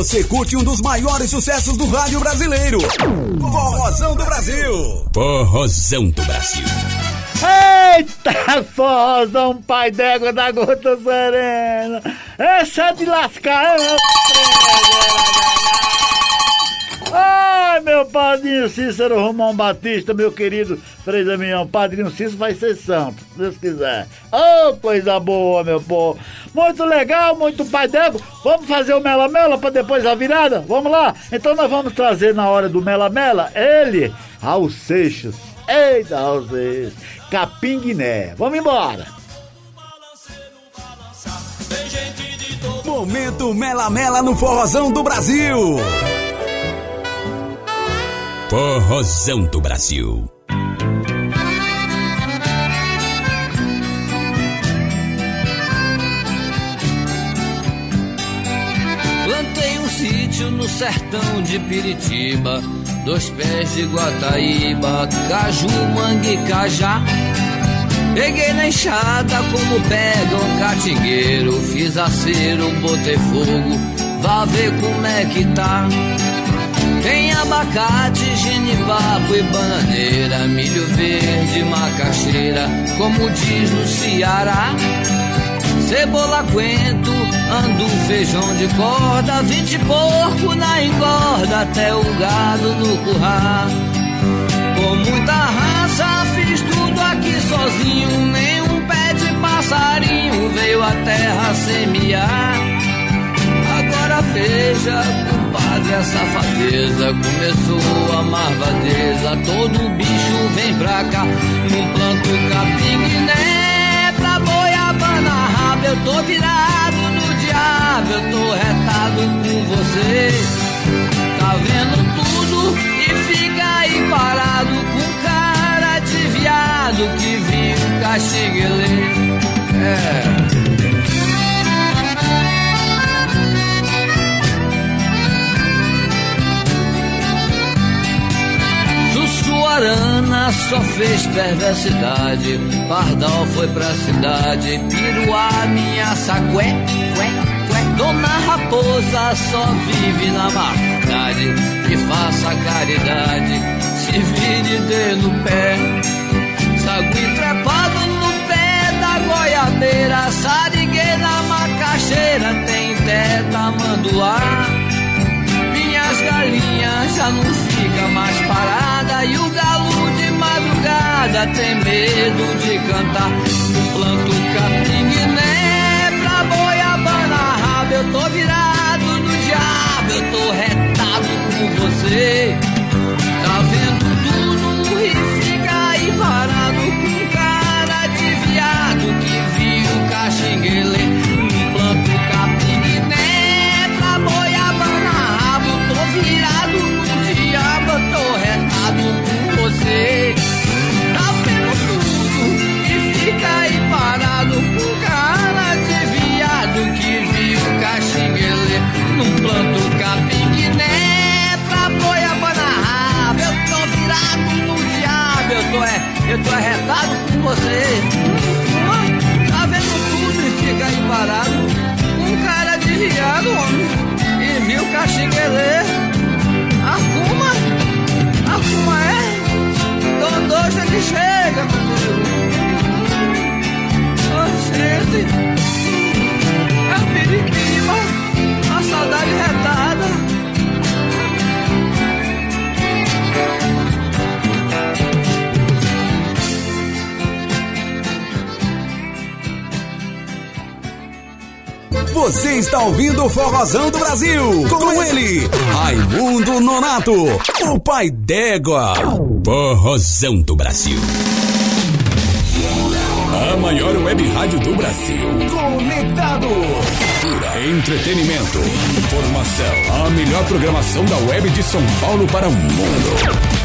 Você curte um dos maiores sucessos do rádio brasileiro. Forrozão do Brasil. Forrozão do Brasil. Eita, forrozão, pai d'égua da gota serena. Essa é de lascar, é Ai, meu padrinho Cícero Romão Batista, meu querido Frei Damião, padrinho Cícero vai ser santo, se Deus quiser. Ô, coisa boa, meu povo. Muito legal, muito pai d'égua. Vamos fazer o Mela Mela para depois a virada? Vamos lá? Então nós vamos trazer na hora do Mela Mela ele, Raul Seixas. Eita, Raul Seixas. Capim Guiné. Vamos embora. Momento Mela Mela no Forrozão do Brasil. Forrozão do Brasil. No sertão de Piritiba, dois pés de Guataíba, caju, mangue cajá. Peguei na enxada como pega um catingueiro, fiz acero, botei fogo, vá ver como é que tá. Tem abacate, genipapo e bananeira, milho verde, macaxeira, como diz no Ceará. Cebola, coentro, andu, feijão de corda, vinte porco na engorda, até o gado no curral. Com muita raça fiz tudo aqui sozinho, nenhum pé de passarinho veio à terra semear. Agora veja, compadre, a safadeza começou a marvadeza. Todo bicho vem pra cá, num planto capim boiabana Eu tô virado no diabo, eu tô retado com você. Tá vendo tudo e fica aí parado com cara de viado que viu caxiguelê. É. Sussuarana só fez perversidade. Pardal foi pra cidade. Piruá, minha sagué. Ué, ué. Dona Raposa só vive na maldade. Que faça caridade. Se vire de no pé. Sagui trepado no pé da goiabeira. Sarigueira, macaxeira. Tem teta, manduá. Minhas galinhas já não fica mais parada e o galo de madrugada tem medo de cantar. No planto capim guiné pra boiabana raba eu tô virado no diabo, eu tô retado com você. Eu tô arretado com você. Tá vendo tudo e fica aí parado com cara de viado, homem. E viu caxinguele. Arruma, arruma é. Dondoja ele chega, Deus. Oh, gente. É periquima. A saudade retada. Você está ouvindo o Forrozão do Brasil. Com ele, Raimundo Nonato, o pai d'égua. Forrozão do Brasil. A maior web rádio do Brasil. Conectados. Cultura, entretenimento, informação. A melhor programação da web de São Paulo para o mundo.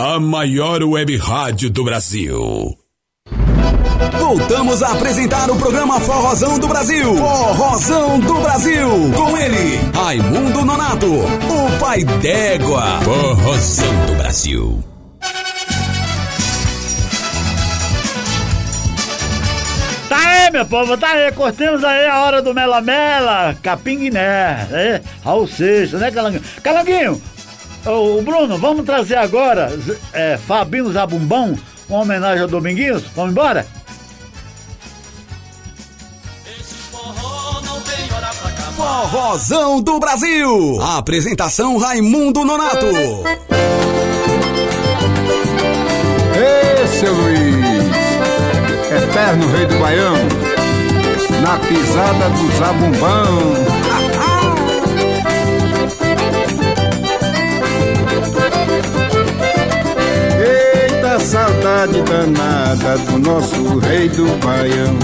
a maior web rádio do Brasil. Voltamos a apresentar o programa Forrozão do Brasil. Forrozão do Brasil. Com ele, Raimundo Nonato, o pai d'égua. Forrozão do Brasil. Tá aí, meu povo, tá aí. Curtimos aí a hora do Mela Mela, Capinguiné, né? Raul Seixas, né, Calanguinho? Calanguinho, ô, Bruno, vamos trazer agora é, Fabinho Zabumbão, uma homenagem ao Dominguinhos? Vamos embora? Forrozão do Brasil. Apresentação Raimundo Nonato. Ê, seu Luiz, eterno rei do Baião, na pisada do Zabumbão. Saudade danada do nosso rei do Baião,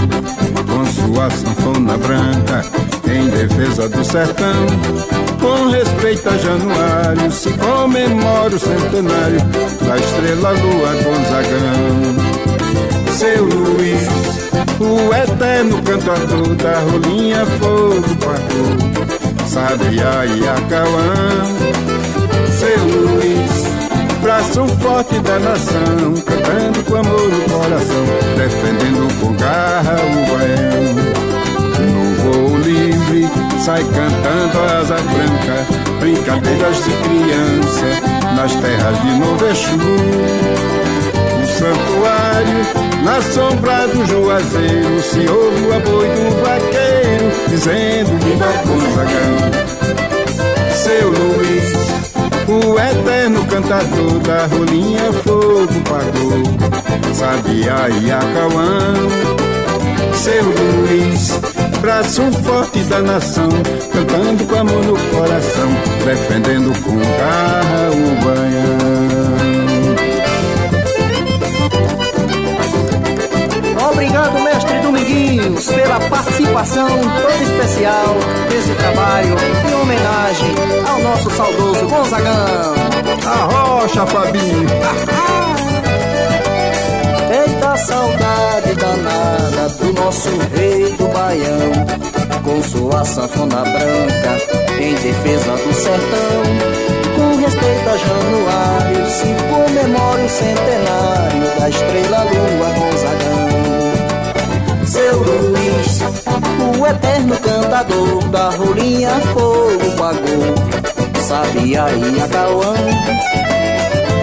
com sua sanfona branca em defesa do sertão. Com respeito a Januário, se comemora o centenário da estrela Lua Gonzagão. Seu Luiz, o eterno cantador da rolinha fogo pagou, Sabiá e Acauã. Seu Luiz, braço forte da nação, cantando com amor no coração, defendendo com garra o baião voo livre, sai cantando asa branca, brincadeiras de criança, nas terras de Novo Exu. O santuário, na sombra do Juazeiro, se ouve o apoio do vaqueiro, dizendo viva Gonzagão. Seu Luiz, o eterno cantador da rolinha fogo pagou, Sabiá e Acauã. Seu Luiz, braço forte da nação, cantando com amor no coração, defendendo com garra o Baião. Obrigado, mestre Pela participação toda especial nesse trabalho em homenagem ao nosso saudoso Gonzagão. Arrocha, Fabinho! Eita saudade danada do nosso rei do Baião, com sua sanfona branca em defesa do sertão. Com respeito a Januário, se comemora o centenário da estrela lua Gonzagão. Seu Luiz, o eterno cantador da rolinha fogo pagou, Sabiá e Acauã.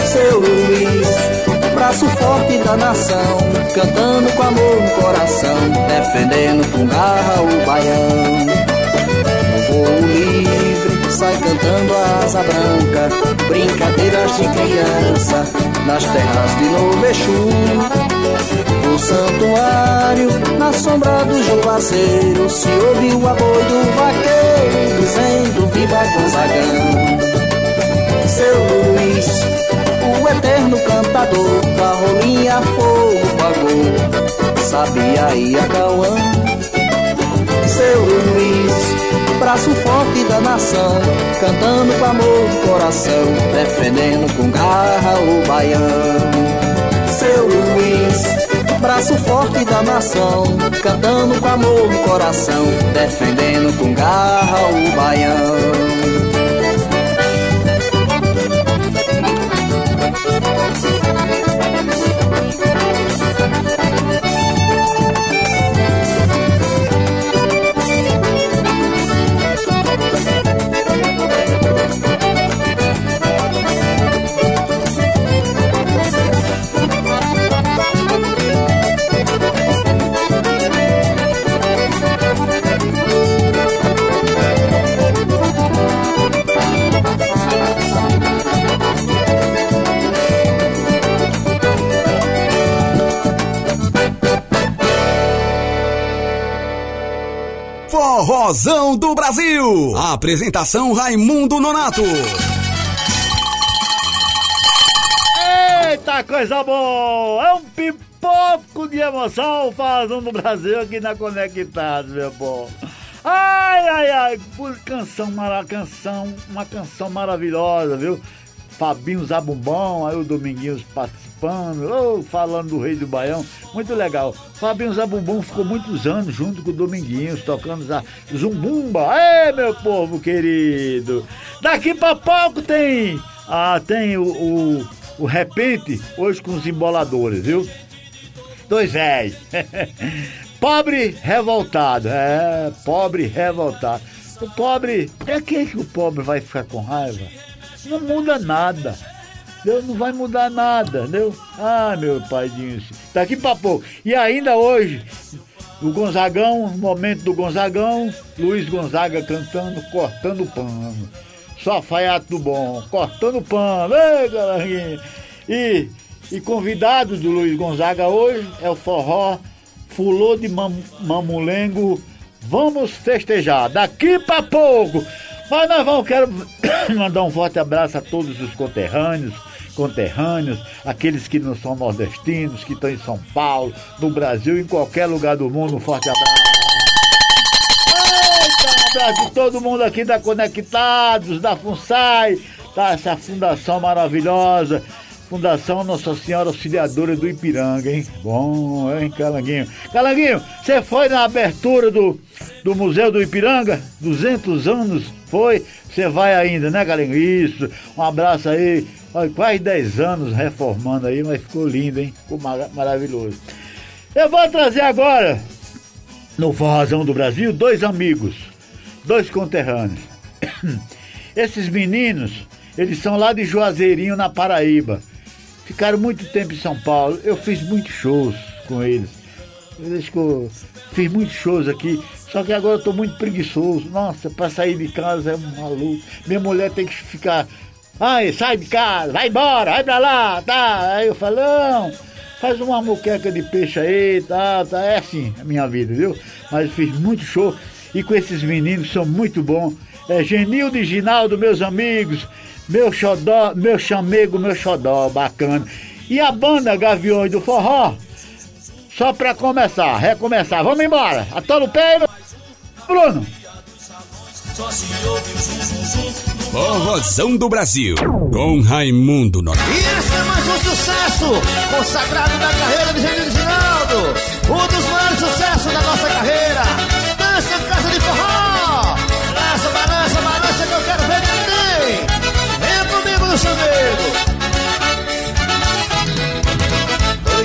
Seu Luiz, braço forte da nação, cantando com amor no coração, defendendo com garra o baião. O voo livre sai cantando a asa branca, brincadeiras de criança nas terras de Novo Exu. O santuário, na sombra do juazeiro, se ouve o apoio do vaqueiro, dizendo viva Gonzagão. Seu Luiz, o eterno cantador da rolinha fogo pagou, Sabiá e Acauã. Seu Luiz, braço forte da nação, cantando com amor no coração, defendendo com garra o baião. Abraço forte da nação, cantando com amor no coração, defendendo com garra o baião. Forrozão do Brasil. Apresentação Raimundo Nonato. Eita, coisa boa! É um pipoco de emoção fazendo do Brasil aqui na Conectados, meu povo. Ai, ai, ai, por canção, mara, canção, uma canção maravilhosa, viu? Fabinho Zabumbão, aí o Dominguinhos participando, oh, falando do Rei do Baião, muito legal. Fabinho Zabumbão ficou muitos anos junto com o Dominguinhos, tocando a Zumbumba. Ei, meu povo querido! Daqui pra pouco tem, ah, tem o, o, o Repente, hoje com os emboladores, viu? Dois velhos. pobre revoltado, é, pobre revoltado. O pobre, pra que, que o pobre vai ficar com raiva? Não muda nada. Deus não vai mudar nada, entendeu? Ah, meu paidinho, daqui pra pouco. E ainda hoje, o Gonzagão, momento do Gonzagão, Luiz Gonzaga cantando, cortando pano. Só faiato do bom, cortando pano. Ei, galerinha! E, e convidado do Luiz Gonzaga hoje é o forró Fulô de mam, Mamulengo. Vamos festejar daqui pra pouco. Mas nós vamos, quero mandar um forte abraço a todos os conterrâneos, conterrâneos, aqueles que não são nordestinos, que estão em São Paulo, no Brasil, em qualquer lugar do mundo, um forte abraço. Eita, abraço todo mundo aqui da Conectados, da FUNSAI, tá? Essa fundação maravilhosa. Fundação Nossa Senhora Auxiliadora do Ipiranga, hein? Bom, hein, Calanguinho? Calanguinho, você foi na abertura do, do Museu do Ipiranga? 200 anos foi? Você vai ainda, né, Calanguinho? Isso, um abraço aí. Olha, quase 10 anos reformando aí, mas ficou lindo, hein? Ficou mar maravilhoso. Eu vou trazer agora, no Forrozão do Brasil, dois amigos, dois conterrâneos. Esses meninos, eles são lá de Juazeirinho, na Paraíba. Ficaram muito tempo em São Paulo. Eu fiz muitos shows com eles. Eles que eu fiz muitos shows aqui. Só que agora eu tô muito preguiçoso. Nossa, pra sair de casa é um maluco. Minha mulher tem que ficar. Ai, sai de casa, vai embora, vai pra lá, tá? Aí eu falo, não, faz uma moqueca de peixe aí, tá, tá. É assim a minha vida, viu? Mas fiz muito show e com esses meninos são muito bons. É Genildo e Ginaldo, meus amigos, meu xodó, meu chamego, meu xodó, bacana. E a banda Gaviões do Forró, só pra começar, recomeçar, vamos embora. A todo pé, Bruno. Forrozão do Brasil, com Raimundo Nonato. E esse é mais um sucesso consagrado da carreira de Genildo Ginaldo. Um dos maiores sucessos da nossa carreira.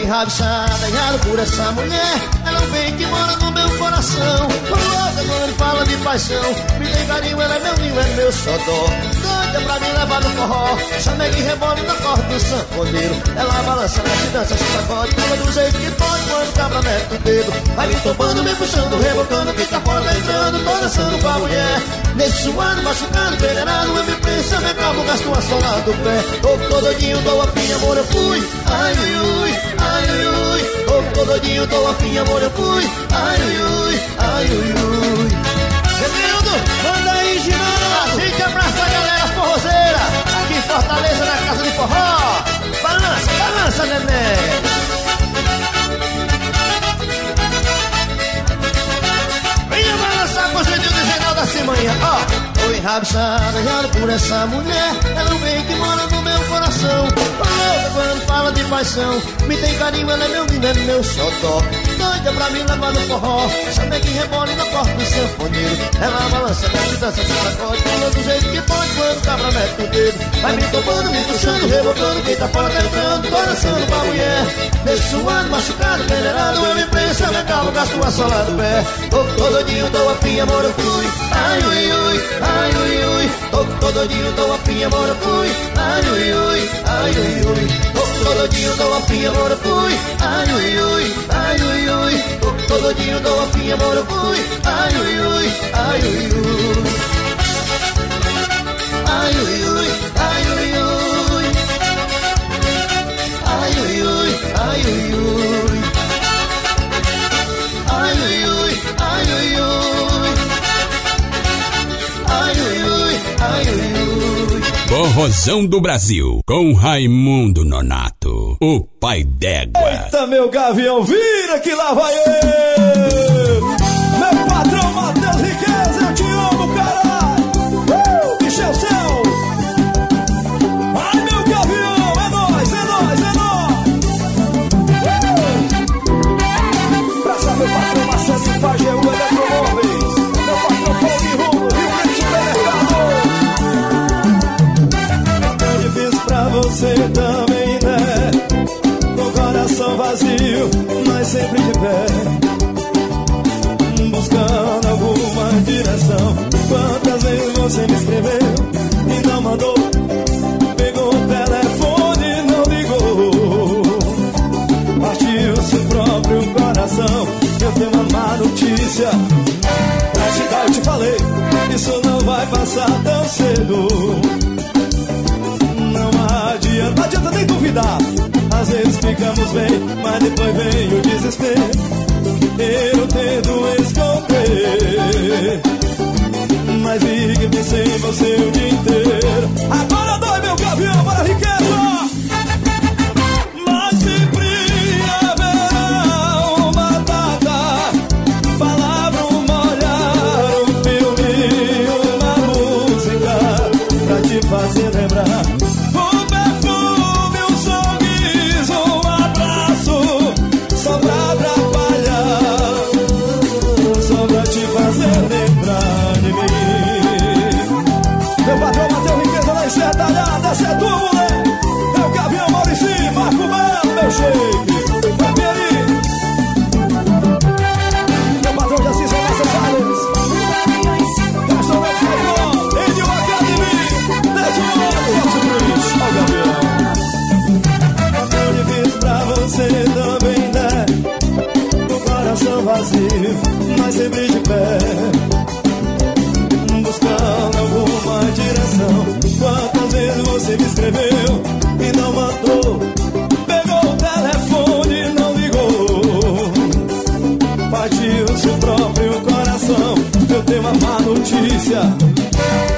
Tô enrabiçada, errado por essa mulher. Ela é um bem que mora no meu coração. Louca quando fala de paixão. Me tem carinho, ela é meu ninho, é meu xodó. Doida pra me levar no forró. Chamei que rebole na corda do sanfoneiro. Ela balança, mexe, dança, se sacode. Pula do jeito que pode quando o cabra mete o dedo. Vai me tomando, me puxando, rebocando. Fica fora entrando, tô dançando com a mulher. Nesse suando, machucando, peneirado. Eu me penso, me acabo, gasto uma sola do pé. Tô todo doidinho, tô afim, amor, eu fui. Ai, ui, ai, ui. Tô todo doidinho, tô afim, amor, eu fui. Ai, ui, ai, ui, ui. Manda aí, Ginaldo. A gente abraça Fortaleza, na casa de forró. Balança, balança, neném. Venha balançar com o Genildo e Ginaldo assim manhã, ó. Oi, enrabiçado, errado por essa mulher Ela é o bem que mora no meu coração quando fala de paixão Me tem carinho, ela é meu lindo, é meu xodó Doida pra me levar no forró. Saber que rebole no corpo do sanfoneiro Ela balança, mexe, dança, se sacode Pula do jeito que pode quando o cabra mete o dedo. Vai me tomando, me puxando, rebocando Quem tá fora cantando, coração pra mulher. Deixo suando, machucado, peneirado Eu me prensa, me calo, gasto a sola do pé. Tô, tô doidinho, tô afim, amor, eu fui. Ai, ui, ui, ai, ui, ui. Tô, tô doidinho, tô afim, amor, eu fui. Ai, ui, ui, ai, ui, ui Tô afim, amor, eu fui. Ai, ui, ui, ai, ui, ui. Tô afim, amor, eu fui. Ai, ui, ui, ai, ui, ui. Ai, ui, ui, ai, ui, ui. Ai, ui, ui, ai, ui, ui Corrosão do Brasil, com Raimundo Nonato, o pai d'égua. Eita, meu gavião, vira que lá vai eu! Sempre de pé. Buscando alguma direção. Quantas vezes você me escreveu e não mandou? Pegou o telefone e não ligou. Partiu seu próprio coração. Eu tenho uma má notícia. Pra dar, eu te falei. Isso não vai passar tão cedo. Não adianta, não adianta nem duvidar. Às vezes ficamos bem, mas depois vem o desespero. Eu tento esconder, mas vi que pensei em você o dia inteiro. Vazio, mas sempre de pé buscando alguma direção. Quantas vezes você me escreveu e não mandou? Pegou o telefone e não ligou. Partiu seu próprio coração. Eu tenho uma má notícia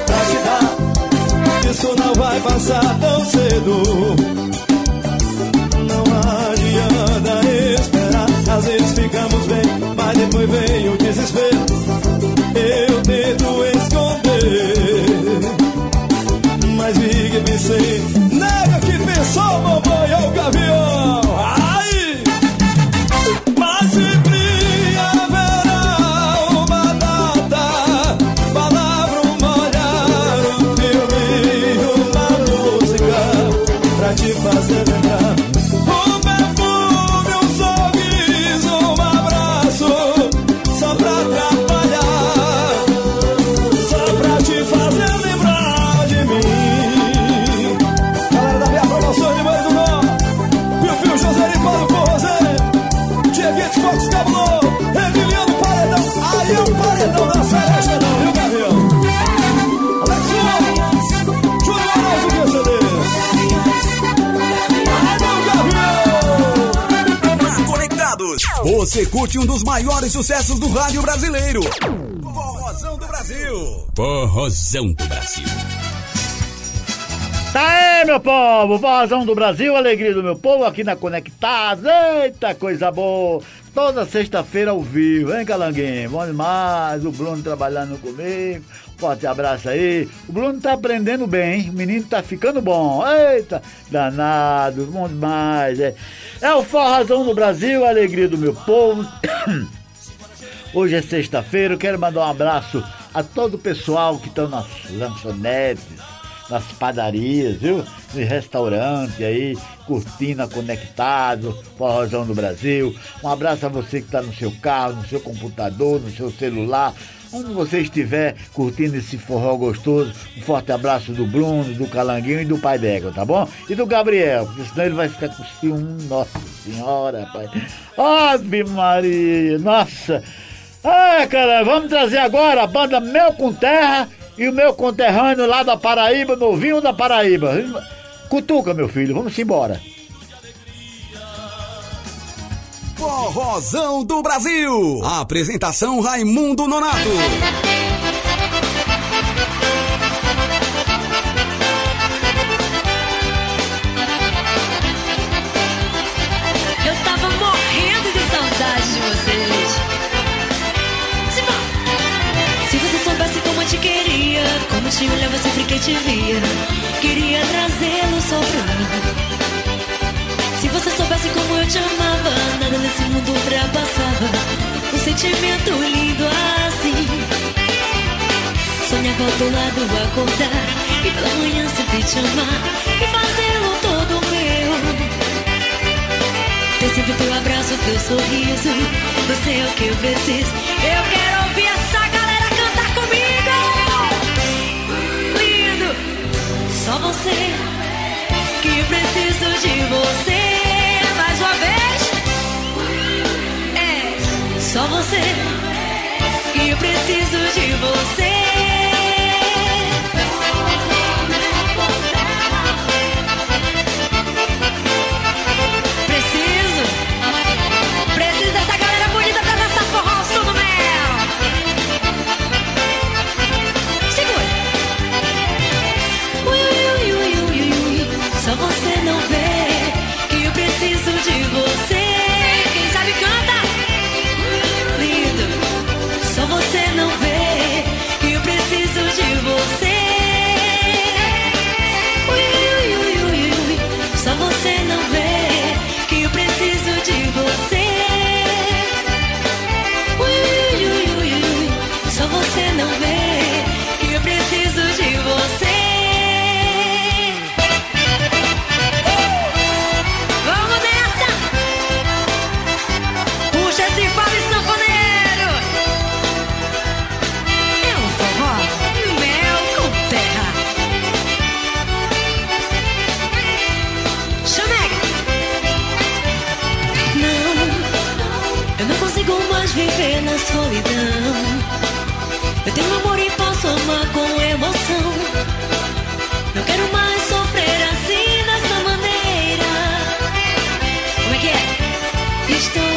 pra te dar. Isso não vai passar tão cedo. Bem, mas Você curte um dos maiores sucessos do rádio brasileiro. Forrozão do Brasil. Forrozão do Brasil. Tá aí, meu povo, vozão do Brasil, alegria do meu povo aqui na Conectados. Eita, coisa boa. Toda sexta-feira ao vivo, hein, Calanguinho? Bom demais, o Bruno trabalhando comigo. Forte abraço aí. O Bruno tá aprendendo bem, hein? O menino tá ficando bom. Eita, danado, bom demais. É, é o Forrazão no Brasil, a alegria do meu povo. Hoje é sexta-feira, eu quero mandar um abraço a todo o pessoal que estão nas lanchonetes, nas padarias, viu? No restaurante aí, curtindo, conectado, Forrozão do Brasil. Um abraço a você que está no seu carro, no seu computador, no seu celular, onde você estiver curtindo esse forró gostoso. Um forte abraço do Bruno, do Calanguinho e do Pai Dégua, tá bom? E do Gabriel, porque senão ele vai ficar com ciúme. Nossa Senhora, pai. Ave Maria, nossa. Ah, cara, vamos trazer agora a banda Meu com Terra e o meu conterrâneo lá da Paraíba, novinho da Paraíba. Cutuca, meu filho, vamos embora. Forrozão do Brasil. Apresentação Raimundo Nonato. Eu tava morrendo de saudade de vocês. Simão! Se você soubesse como eu te queria, como te olhava sempre que te via, queria trazê-lo mim. Se você soubesse como eu te amava, nada nesse mundo ultrapassava um sentimento lindo assim. Sonhava ao teu lado acordar e pela manhã sempre te amar e fazê-lo todo meu. Ter sempre teu abraço, teu sorriso. Você é o que eu preciso. Eu quero ouvir essa galera cantar comigo. Lindo, só você que preciso de você. Só você que eu preciso de você. Estou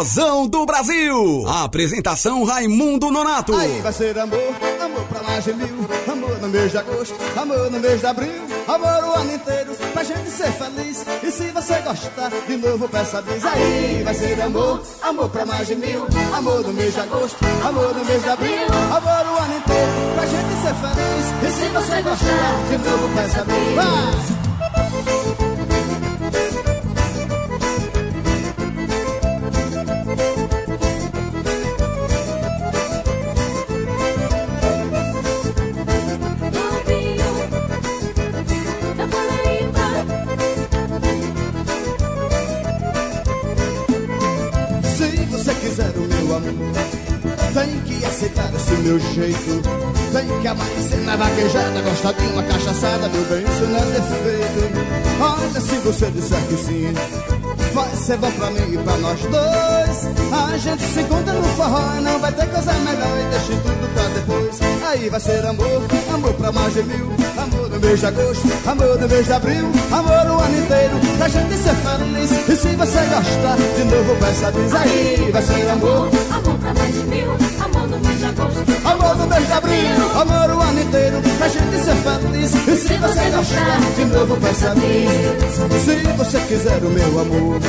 Forrozão do Brasil. Apresentação Raimundo Nonato. Aí vai ser amor, amor pra mais de mil. Amor no mês de agosto, amor no mês de abril. Amor o ano inteiro, pra gente ser feliz. E se você gostar, de novo peça bis. Aí vai ser amor, amor pra mais de mil. Amor no mês de agosto, amor no mês de abril. Amor o ano inteiro, pra gente ser feliz. E se você gostar, de novo peça bis. Meu jeito. Tem que amanhecer na vaquejada, gostar de uma cachaçada, meu bem, isso não é defeito. Olha, se você disser que sim, vai ser bom pra mim e pra nós dois. A gente se encontra no forró não vai ter coisa melhor e deixa tudo pra depois. Aí vai ser amor, amor pra mais de mil. Amor no mês de agosto, amor no mês de abril. Amor o ano inteiro, pra gente ser feliz. E se você gostar, de novo peça bis. Aí vai ser amor, Amor pra mais de mil, abril. Amor o ano inteiro, pra gente ser feliz. E se você gostar, de novo peça bis. Se você quiser o meu amor.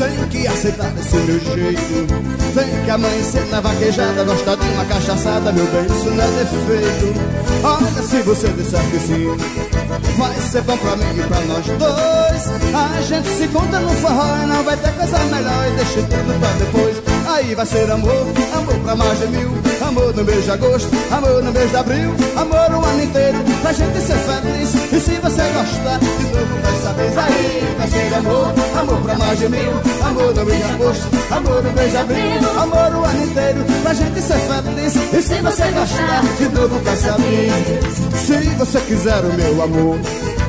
Tem que aceitar esse meu jeito Tem que amanhecer na vaquejada Gostar de uma cachaçada, meu bem, isso não é defeito Olha, se você disser que sim Vai ser bom pra mim e pra nós dois A gente se conta no forró e não vai ter coisa melhor E deixa tudo pra depois Aí vai ser amor, amor pra mais de mil. Amor no mês de agosto, amor no mês de abril. Amor o ano inteiro, pra gente ser feliz. E se você gostar, de novo vai saber Aí vai ser amor, amor pra mais de mil. Amor no mês de agosto, amor no mês de abril. Amor o ano inteiro, pra gente ser feliz. E se você gostar, de novo vai saber Se você quiser o meu amor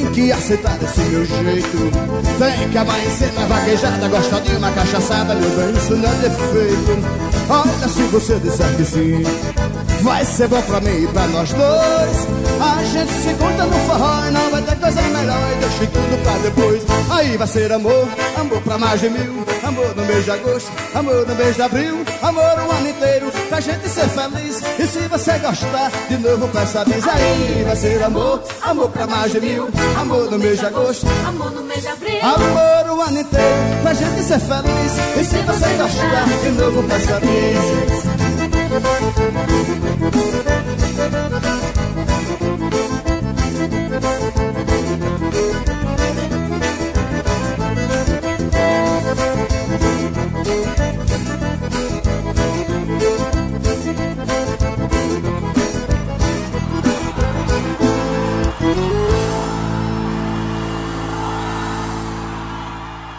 tem que aceitar esse meu jeito. Tem que amanhecer na vaquejada Gostar de uma cachaçada Meu bem, isso não é defeito. Olha, se você disser que sim Vai ser bom pra mim e pra nós dois. A gente se conta no forró E não vai ter coisa melhor. E deixa tudo pra depois. Aí vai ser amor, amor pra mais de mil. Amor no mês de agosto, amor no mês de abril. Amor o ano inteiro Pra gente ser feliz. E se você gostar De novo peça bis Aí. Vai ser amor, amor pra mais de mil. Amor no mês de agosto Amor no mês de abril. Amor o ano inteiro Pra gente ser feliz. E se você gostar De novo peça bis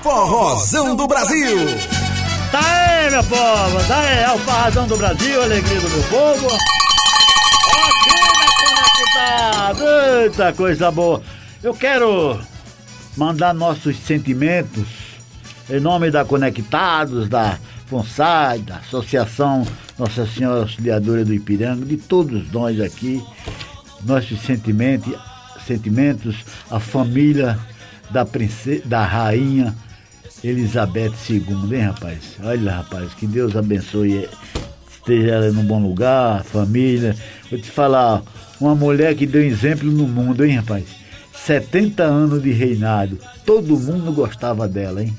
Forrozão do Brasil. Meu povo, tá aí, é o Farrazão do Brasil, alegria do meu povo. Aqui na Conectado, eita coisa boa. Eu quero mandar nossos sentimentos em nome da Conectados, da FONSAI, da Associação Nossa Senhora Auxiliadora do Ipiranga, de todos nós aqui, nossos sentimentos, sentimentos, a família da princesa, da rainha Elizabeth II, hein, rapaz? Olha, rapaz, que Deus abençoe, esteja ela num bom lugar, família. Vou te falar, uma mulher que deu exemplo no mundo, hein, rapaz? 70 anos de reinado, todo mundo gostava dela, hein?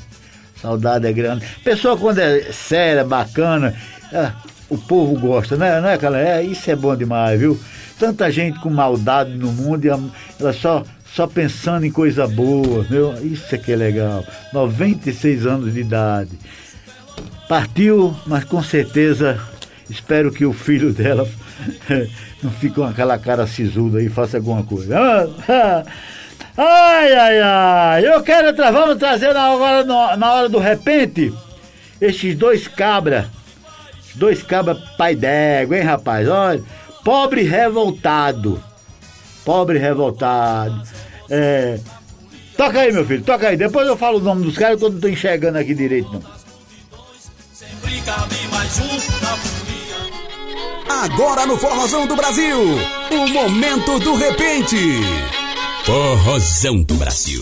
Saudade é grande. Pessoa quando é séria, bacana, é, o povo gosta, né, né, cara? É, isso é bom demais, viu? Tanta gente com maldade no mundo e ela só só pensando em coisa boa, meu, isso é que é legal. 96 anos de idade. Partiu, mas com certeza espero que o filho dela não fique com aquela cara sisuda e faça alguma coisa. Ai, ai, ai. Eu quero, vamos trazer na hora, na hora do repente esses dois cabra. Dois cabra pai d'égua, hein, rapaz? Olha, pobre revoltado. Pobre revoltado. É. Toca aí, meu filho, toca aí. Depois eu falo o nome dos caras que eu tô enxergando aqui direito. Agora no Forrozão do Brasil, o momento do repente. Forrozão do Brasil.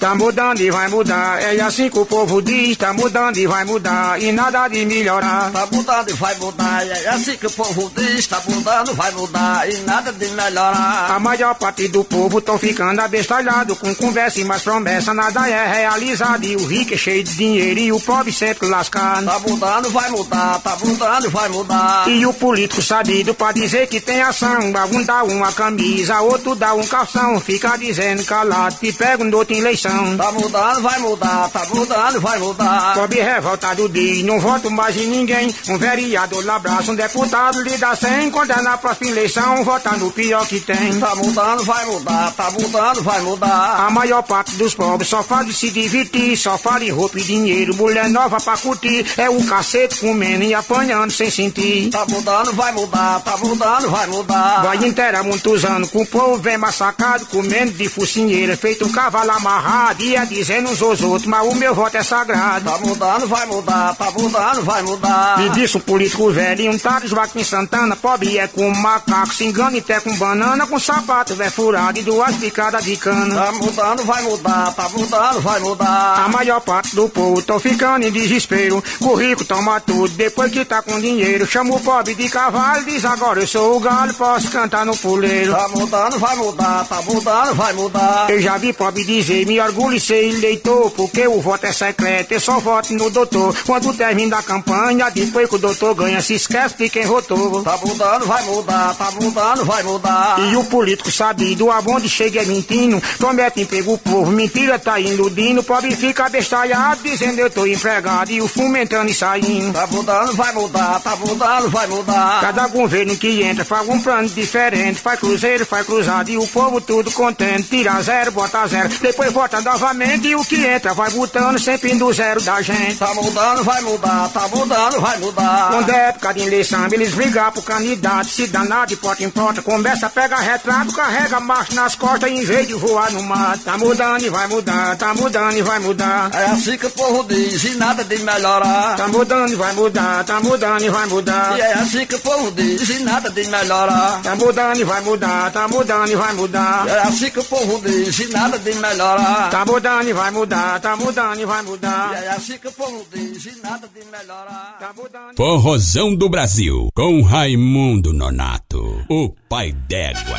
Tá mudando e vai mudar, é assim que o povo diz, tá mudando e vai mudar, e nada de melhorar. Tá mudando e vai mudar, é assim que o povo diz, tá mudando, vai mudar, e nada de melhorar. A maior parte do povo tão ficando abestalhado, com conversa e mais promessa, nada é realizado, e o rico é cheio de dinheiro, e o pobre sempre lascado. Tá mudando, vai mudar, tá mudando, vai mudar. E o político sabido pra dizer que tem ação, um dá uma camisa, outro dá um calção, fica dizendo calado, te perguntam outra eleição, eleição. Tá mudando, vai mudar, tá mudando, vai mudar. Pobre revoltado diz, não voto mais em ninguém. Um vereador lhe abraça, um deputado lhe dá cem. Quando na próxima eleição, vota no pior que tem. Tá mudando, vai mudar, tá mudando, vai mudar. A maior parte dos pobres só fala de se divertir, só fala em roupa e dinheiro. Mulher nova pra curtir, é o cacete comendo e apanhando sem sentir. Tá mudando, vai mudar, tá mudando, vai mudar. Vai inteira muitos anos, com o povo vem massacrado, comendo de focinheira, feito um cavalo amarrado, ia dizendo uns aos outros, mas o meu voto é sagrado. Tá mudando, vai mudar, tá mudando, vai mudar. Me disse um político velho um tal de Joaquim Santana, pobre é com macaco, se engana e até com banana, com sapato velho furado e duas picadas de cana. Tá mudando, vai mudar, tá mudando, vai mudar. A maior parte do povo tô ficando em desespero, o rico toma tudo, depois que tá com dinheiro, chama o pobre de cavalo, diz agora eu sou o galo, posso cantar no puleiro. Tá mudando, vai mudar, tá mudando, vai mudar. Eu já vi pobre dizer, me ser eleitor, porque o voto é secreto, eu só voto no doutor. Quando termina a campanha, depois que o doutor ganha, se esquece de quem votou. Tá mudando, vai mudar, tá mudando, vai mudar. E o político sabido, aonde chega é mentindo, promete emprego o povo, mentira tá iludindo, pobre fica bestalhado, dizendo eu tô empregado, e o fumo entrando e saindo. Tá mudando, vai mudar, tá mudando, vai mudar. Cada governo que entra faz um plano diferente, faz cruzeiro, faz cruzado, e o povo tudo contente, tira zero, bota zero, depois vota novamente, e o que entra vai botando sempre do zero da gente. Tá mudando, vai mudar, tá mudando, vai mudar. Quando é época de eleição, eles brigam pro candidato, se danar de porta em porta, começa a pegar retrato, carrega marcha nas costas em vez de voar no mar. Tá mudando e vai mudar, tá mudando e vai mudar. É assim que o povo diz e nada de melhorar. Tá mudando e vai mudar, tá mudando e vai mudar. E é assim que o povo diz e nada de melhorar. Tá mudando e vai mudar, tá mudando e vai mudar. É assim que o povo diz e nada de melhorar. Tá mudando e vai mudar, tá mudando e vai mudar. E é assim que o povo diz e nada de melhorar. Tá mudando. Forrozão do Brasil, com Raimundo Nonato, o pai d'égua.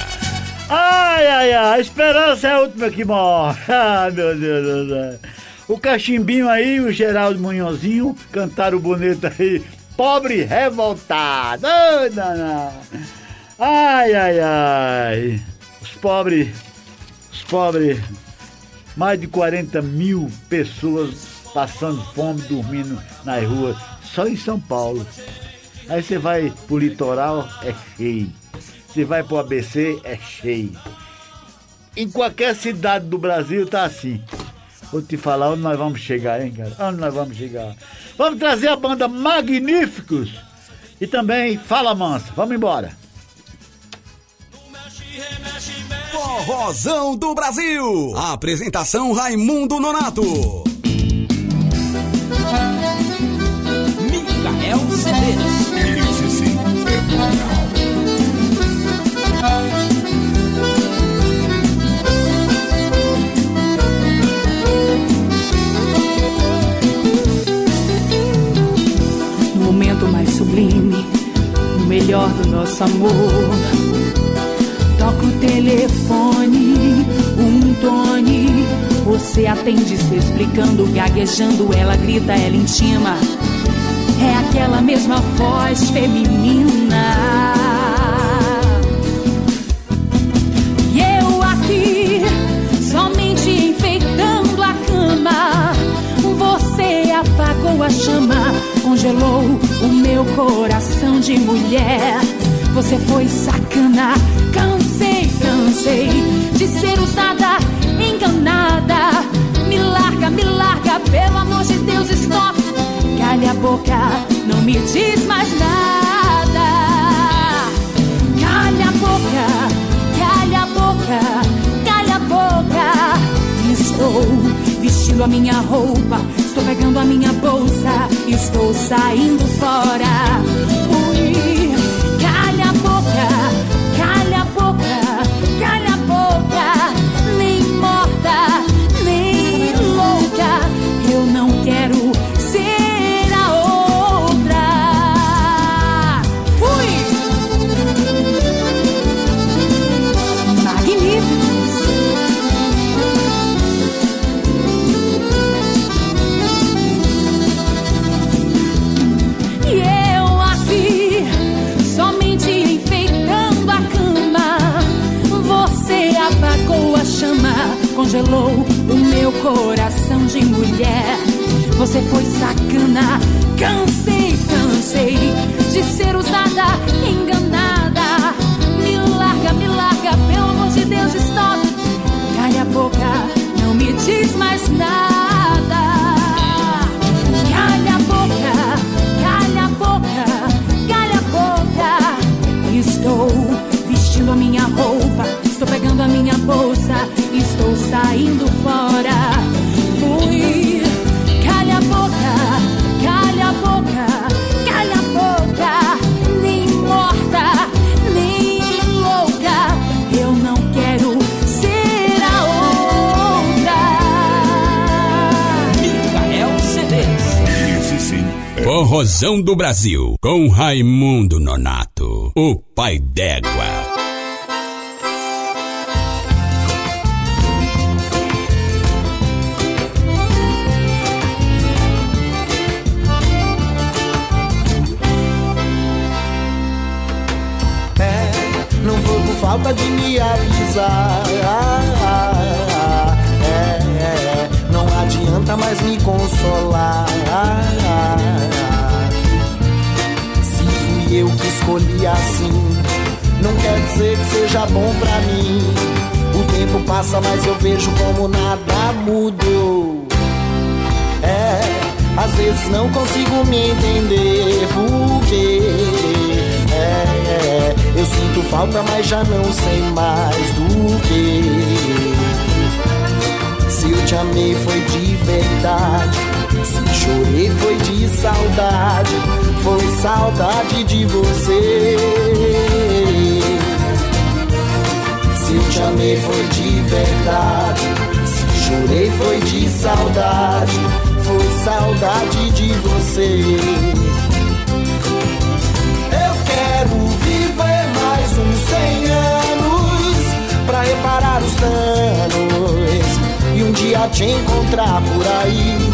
Ai, ai, ai, a esperança é a última que morre. Ai, meu Deus do céu. O cachimbinho aí, o Geraldo Munhozinho, cantaram bonito aí. Pobre revoltado. Ai, ai, ai, ai. Os pobres, os pobres, mais de 40 mil pessoas passando fome, dormindo nas ruas, só em São Paulo. Aí você vai pro litoral, é cheio. Você vai pro ABC, é cheio. Em qualquer cidade do Brasil tá assim. Vou te falar onde nós vamos chegar, hein, cara? Onde nós vamos chegar? Vamos trazer a banda Magníficos e também Fala Mansa. Vamos embora. Forrozão do Brasil. Apresentação Raimundo Nonato. Micael Cedeiros. No momento mais sublime, no melhor do nosso amor. Toca o telefone, um tone. Você atende se explicando, gaguejando, ela grita, ela intima. É aquela mesma voz feminina. E eu aqui, somente enfeitando a cama. Você apagou a chama, congelou o meu coração de mulher. Você foi sacana, cansei, cansei de ser usada, enganada. Me larga, me larga, pelo amor de Deus, stop. Calha a boca, não me diz mais nada. Calha a boca, calha a boca, calha a boca. Estou vestindo a minha roupa, estou pegando a minha bolsa, estou saindo fora. Do Brasil, com Raimundo Nonato, o pai d'égua. É, não foi por falta de me avisar. É, é, não adianta mais me consolar. Escolhi assim, não quer dizer que seja bom pra mim. O tempo passa, mas eu vejo como nada mudou. É, às vezes não consigo me entender por quê. É, é, eu sinto falta, mas já não sei mais do que. Se eu te amei foi de verdade, chorei foi de saudade, foi saudade de você. Se eu te amei foi de verdade, se chorei foi de saudade, foi saudade de você. Eu quero viver mais uns 100 anos pra reparar os danos e um dia te encontrar por aí.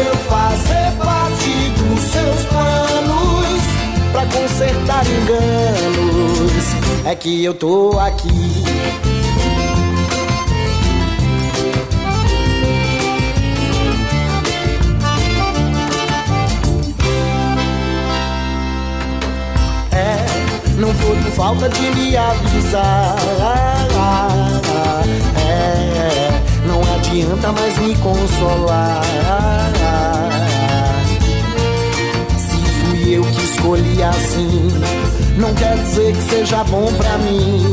Eu fazer parte dos seus planos pra consertar enganos. É que eu tô aqui. É, não foi por falta de me avisar. Adianta mais me consolar. Se fui eu que escolhi assim, não quer dizer que seja bom pra mim.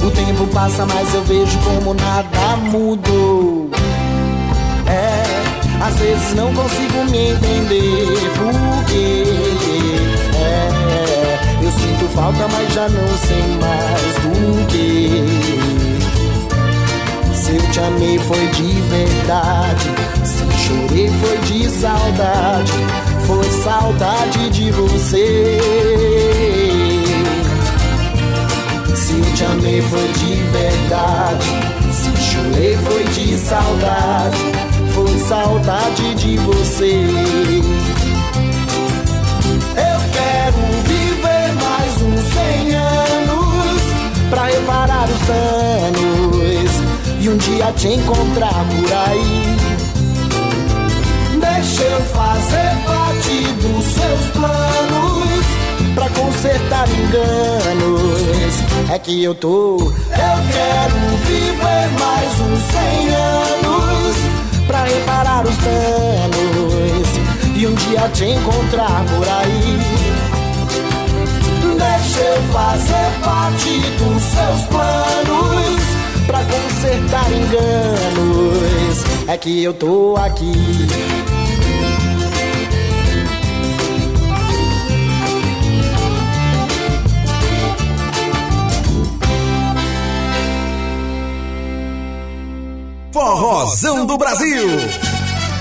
O tempo passa, mas eu vejo como nada mudou. É, às vezes não consigo me entender por quê. É, eu sinto falta, mas já não sei mais do que. Se eu te amei foi de verdade, se chorei foi de saudade, foi saudade de você. Se eu te amei foi de verdade, se chorei foi de saudade, foi saudade de você. Eu quero viver mais uns 100 anos pra reparar os danos um dia te encontrar por aí. Deixa eu fazer parte dos seus planos pra consertar enganos. É que eu tô, eu quero viver mais uns 100 anos pra reparar os danos e um dia te encontrar por aí. Deixa eu fazer parte dos seus planos pra consertar enganos. É que eu tô aqui. Forrozão do Brasil.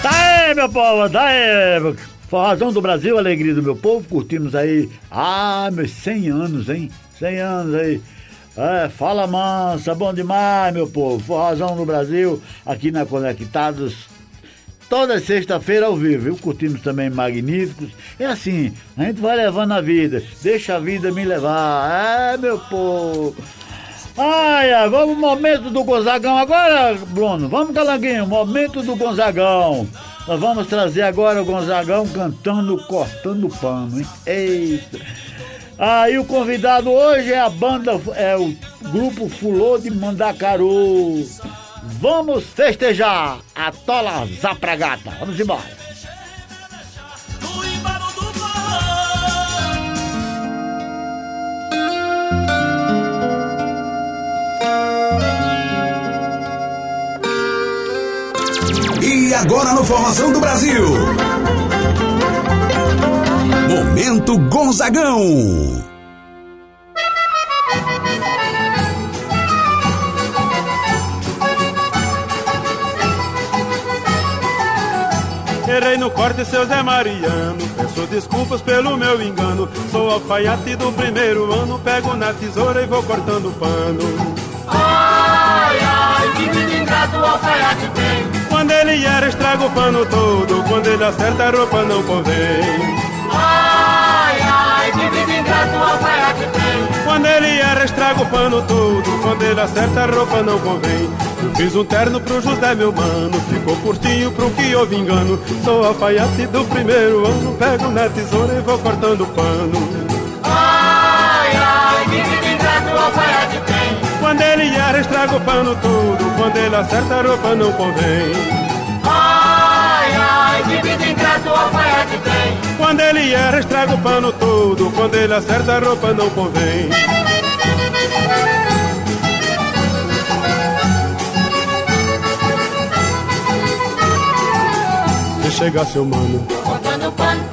Tá aí, meu povo, tá aí. Forrozão do Brasil, alegria do meu povo, curtimos aí, ah, meus 100 anos, hein? 100 anos aí. É, fala mansa, bom demais, meu povo. Forrozão do Brasil, aqui na Conectados, toda sexta-feira ao vivo, viu? Curtimos também Magníficos. É assim, a gente vai levando a vida, deixa a vida me levar. É, meu povo. Ai, ai, vamos momento do Gonzagão agora, Bruno. Vamos, Calanguinho, momento do Gonzagão. Nós vamos trazer agora o Gonzagão cantando, cortando pano, hein? Eita. Aí o convidado hoje é a banda, é o grupo Fulô de Mandacaru. Vamos festejar a Tola Zapragata. Vamos embora. E agora no Formação do Brasil. Momento Gonzagão. Errei no corte, seu Zé Mariano. Peço desculpas pelo meu engano. Sou alfaiate do primeiro ano. Pego na tesoura e vou cortando pano. Ai, ai, que vida ingrato o alfaiate tem. Quando ele era, estraga o pano todo. Quando ele acerta, a roupa não convém. Ai, ai, que vida ingrato o alfaiate tem. Quando ele era, estraga o pano todo. Quando ele acerta, a roupa não convém. Eu fiz um terno pro José, meu mano. Ficou curtinho pro que houve engano. Sou alfaiate do primeiro ano. Pego na tesoura e vou cortando pano. Ai, ai, que vida ingrato o alfaiate tem. Quando ele era, estraga o pano todo. Quando ele acerta, a roupa não convém. Ai, ai, que vida ingrato o alfaiate tem. Quando ele era, estraga o pano todo. Quando ele acerta, a roupa não convém. Se chegar seu mano,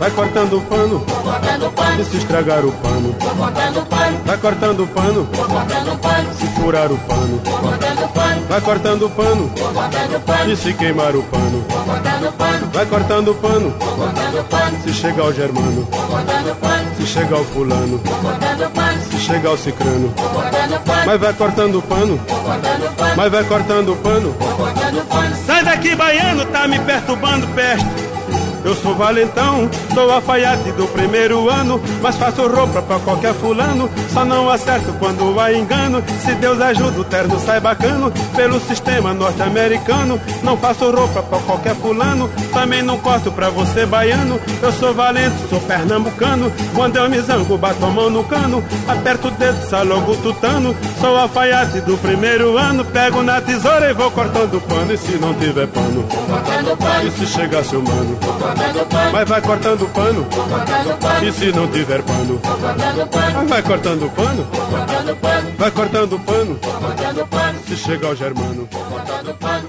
vai cortando o pano. cortando pano, E se estragar o pano, cortando pano, vai cortando o pano. cortando pano, Se furar o pano, cortando pano, vai cortando o pano. cortando pano, E se queimar o pano, cortando pano, vai cortando o pano. cortando pano, Se chegar o germano, cortando pano, se chegar o fulano, cortando pano, se chegar o cicrano, cortando pano, mas vai cortando o pano, cortando pano, mas vai cortando o pano. cortando pano. Sai daqui, baiano, tá me perturbando, peste. Eu sou valentão, sou alfaiate do primeiro ano, mas faço roupa pra qualquer fulano. Só não acerto quando há engano. Se Deus ajuda, o terno sai bacano. Pelo sistema norte-americano, não faço roupa pra qualquer fulano. Também não corto pra você, baiano. Eu sou valente, sou pernambucano. Quando eu me zango, bato a mão no cano. Aperto o dedo, sai logo tutano. Sou alfaiate do primeiro ano. Pego na tesoura e vou cortando pano. E se não tiver pano, Cortando pano, e se chegar seu mano, mas vai cortando pano. E se não tiver pano, cortando pano, mas vai cortando pano. Vai cortando pano. Se chegar o germano,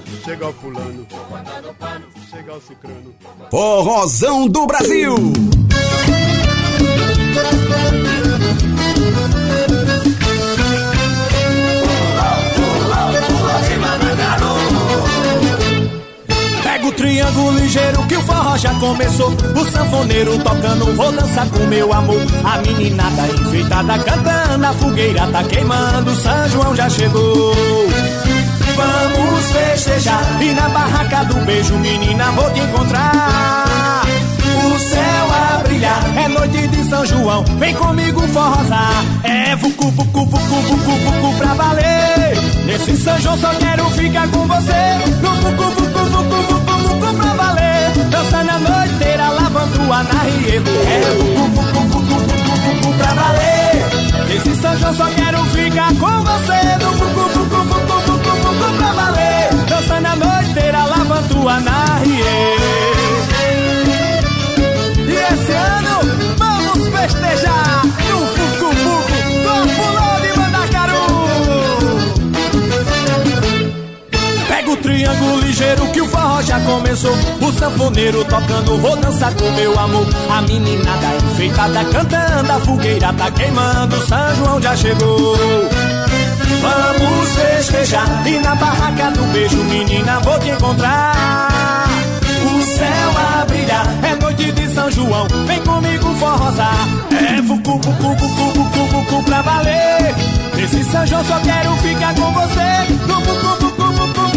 se chegar o fulano, se chegar o cicrano. Forrozão do Brasil. Pega o triângulo ligeiro que o forró já começou. O sanfoneiro tocando, vou dançar com meu amor. A meninada enfeitada cantando, a fogueira tá queimando. São João já chegou. Vamos festejar e na barraca do beijo, menina, vou te encontrar. O céu a brilhar, é noite de São João. Vem comigo forrosar. É vucu, vucu, vucu, vucu, vucu pra valer. Nesse São João só quero ficar com você. No vucu, vucu, valer. Dançando a noite inteira, lavando a narrieta. É vucu pra valer. Nesse São João só quero ficar com você. No vucu, vucu, vucu, vucu pra valer. Dançando a noite inteira, lavando a narrieta. E esse ano vamos festejar triângulo ligeiro que o forró já começou. O sanfoneiro tocando, vou dançar com meu amor. A meninada enfeitada cantando, a fogueira tá queimando. São João já chegou. Vamos festejar e na barraca do beijo, menina, vou te encontrar. O céu a brilhar, é noite de São João, vem comigo forrosar. É vucu, vucu, vucu, vucu, vucu pra valer. Nesse São João só quero ficar com você. No vucu, vucu, vucu,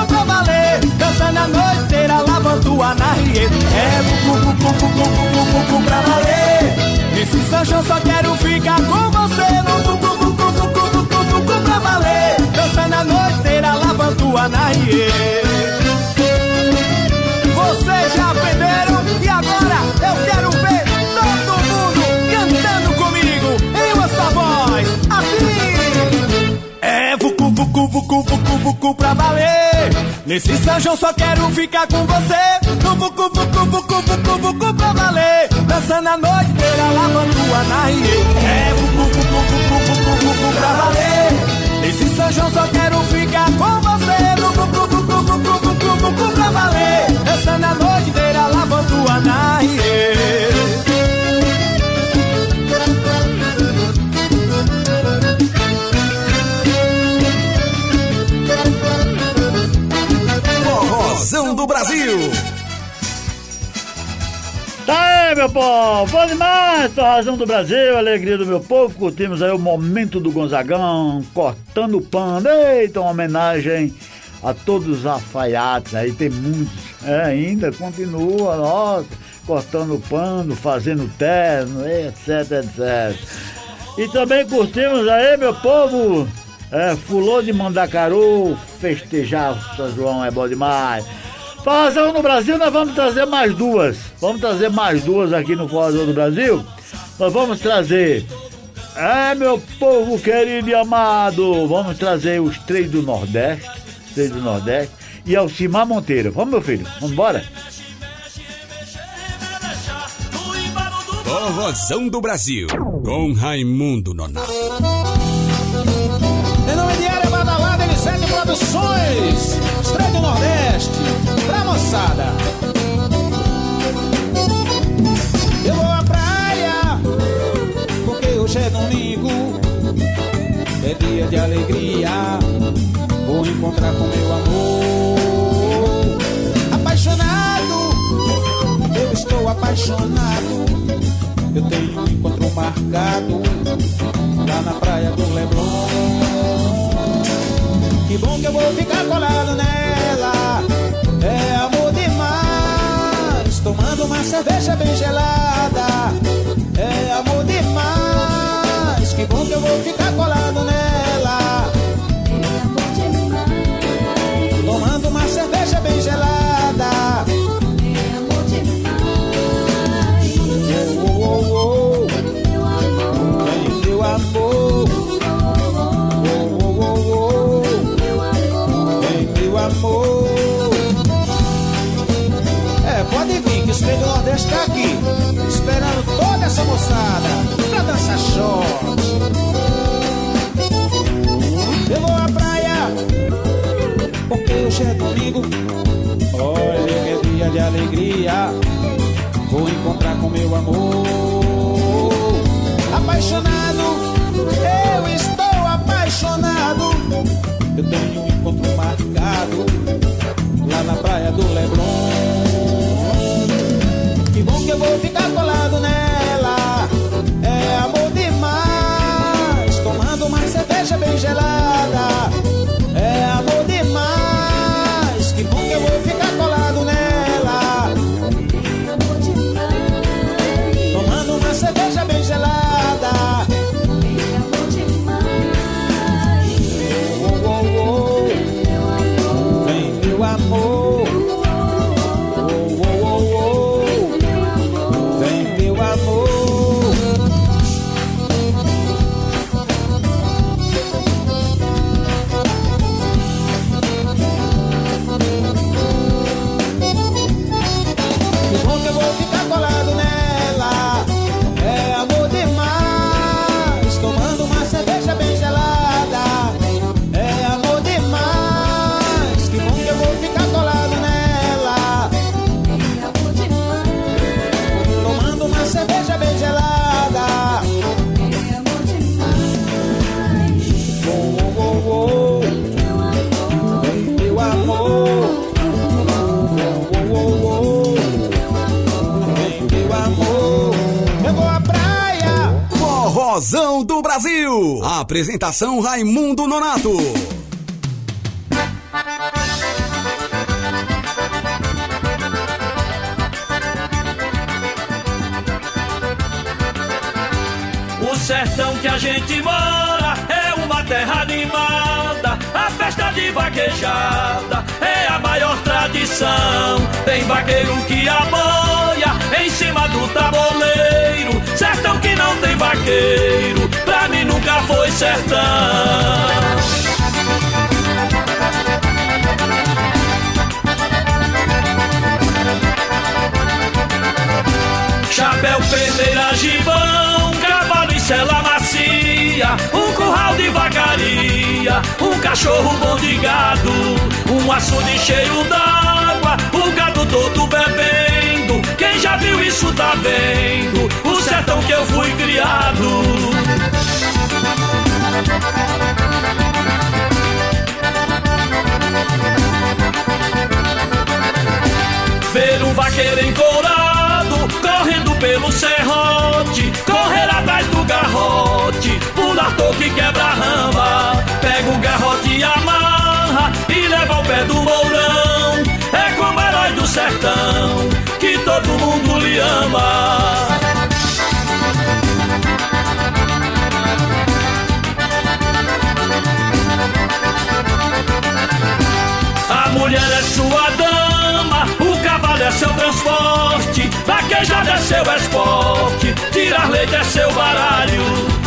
vucu pra valer. Dançando a noite inteira, lavando a narrieta. É vucu, vucu, vucu, vucu, vucu pra valer. Nesse João só quero ficar com você. No vucu, vucu, vucu, vucu, vucu pra valer. Dançando a noite inteira, lavando a naie. Vocês já aprenderam e agora eu quero vucu, vucu, vucu, vucu, pra valer. Nesse São João só quero ficar com você. No vucu, vucu, vucu, vucu, vucu pra valer. Dançando a noite inteira, lavando a naie. É vucu, vucu, vucu, vucu, vucu pra valer. Nesse São João só quero ficar com você. No vucu, vucu, vucu, vucu, vucu pra valer. Dançando a noite inteira, lavando a naie. Meu povo! Bom demais! Sua razão do Brasil, alegria do meu povo. Curtimos aí o momento do Gonzagão, cortando o pano. Eita, uma homenagem a todos os alfaiates aí, tem muitos. É, ainda continua, nossa, cortando o pano, fazendo terno, etc, etc. E também curtimos aí, meu povo, é, Fulô de Mandacaru, festejar São João é bom demais. Forrozão no Brasil, nós vamos trazer mais duas. Vamos trazer mais duas aqui no Forrozão do Brasil. Nós vamos trazer. É, meu povo querido e amado. Vamos trazer os três do Nordeste. os Três do Nordeste. E Alcimar Monteiro. Vamos, meu filho? Vamos embora? Forrozão do Brasil. Com Raimundo Nonato. Em nome de Área Badalada, Elisete Produções, Estreia do Nordeste, pra moçada. Eu vou à praia, porque hoje é domingo, é dia de alegria. Vou encontrar com meu amor. Apaixonado, eu estou apaixonado. Eu tenho um encontro marcado lá na praia do Leblon. Que bom que eu vou ficar colado nela. É amor demais. Tomando uma cerveja bem gelada. É amor demais. Que bom que eu vou ficar colado nela. Espelho do Nordeste tá aqui, esperando toda essa moçada pra dançar short. Eu vou à praia, porque hoje é domingo. Olha que é dia de alegria. Vou encontrar com meu amor. Apaixonado, eu estou apaixonado. Eu tenho um encontro marcado lá na praia do Leblon. Que eu vou ficar colado nela. É amor demais. Tomando uma cerveja bem gelada. Apresentação Raimundo Nonato. O sertão que a gente mora é uma terra animada, a festa de vaquejada é a maior tradição. Tem vaqueiro que aboia em cima do tabuleiro, sertão que não tem vaqueiro, pra mim nunca foi sertão. Chapéu, peneira, gibão, cavalo e sela macia, um curral de vacaria, um cachorro bom de gado, um açude cheio d'água, o gado todo bebendo. Quem já viu isso tá vendo, o sertão que eu fui criado. Ver um vaqueiro encorado, correndo pelo serrote, correr atrás do garrote, pular toque quebra rama, pega o garrote e amarra e leva ao pé do mourão. É como herói do sertão, que todo mundo lhe ama. Mulher é sua dama, o cavalo é seu transporte, vaquejada é seu esporte, tirar leite é seu baralho,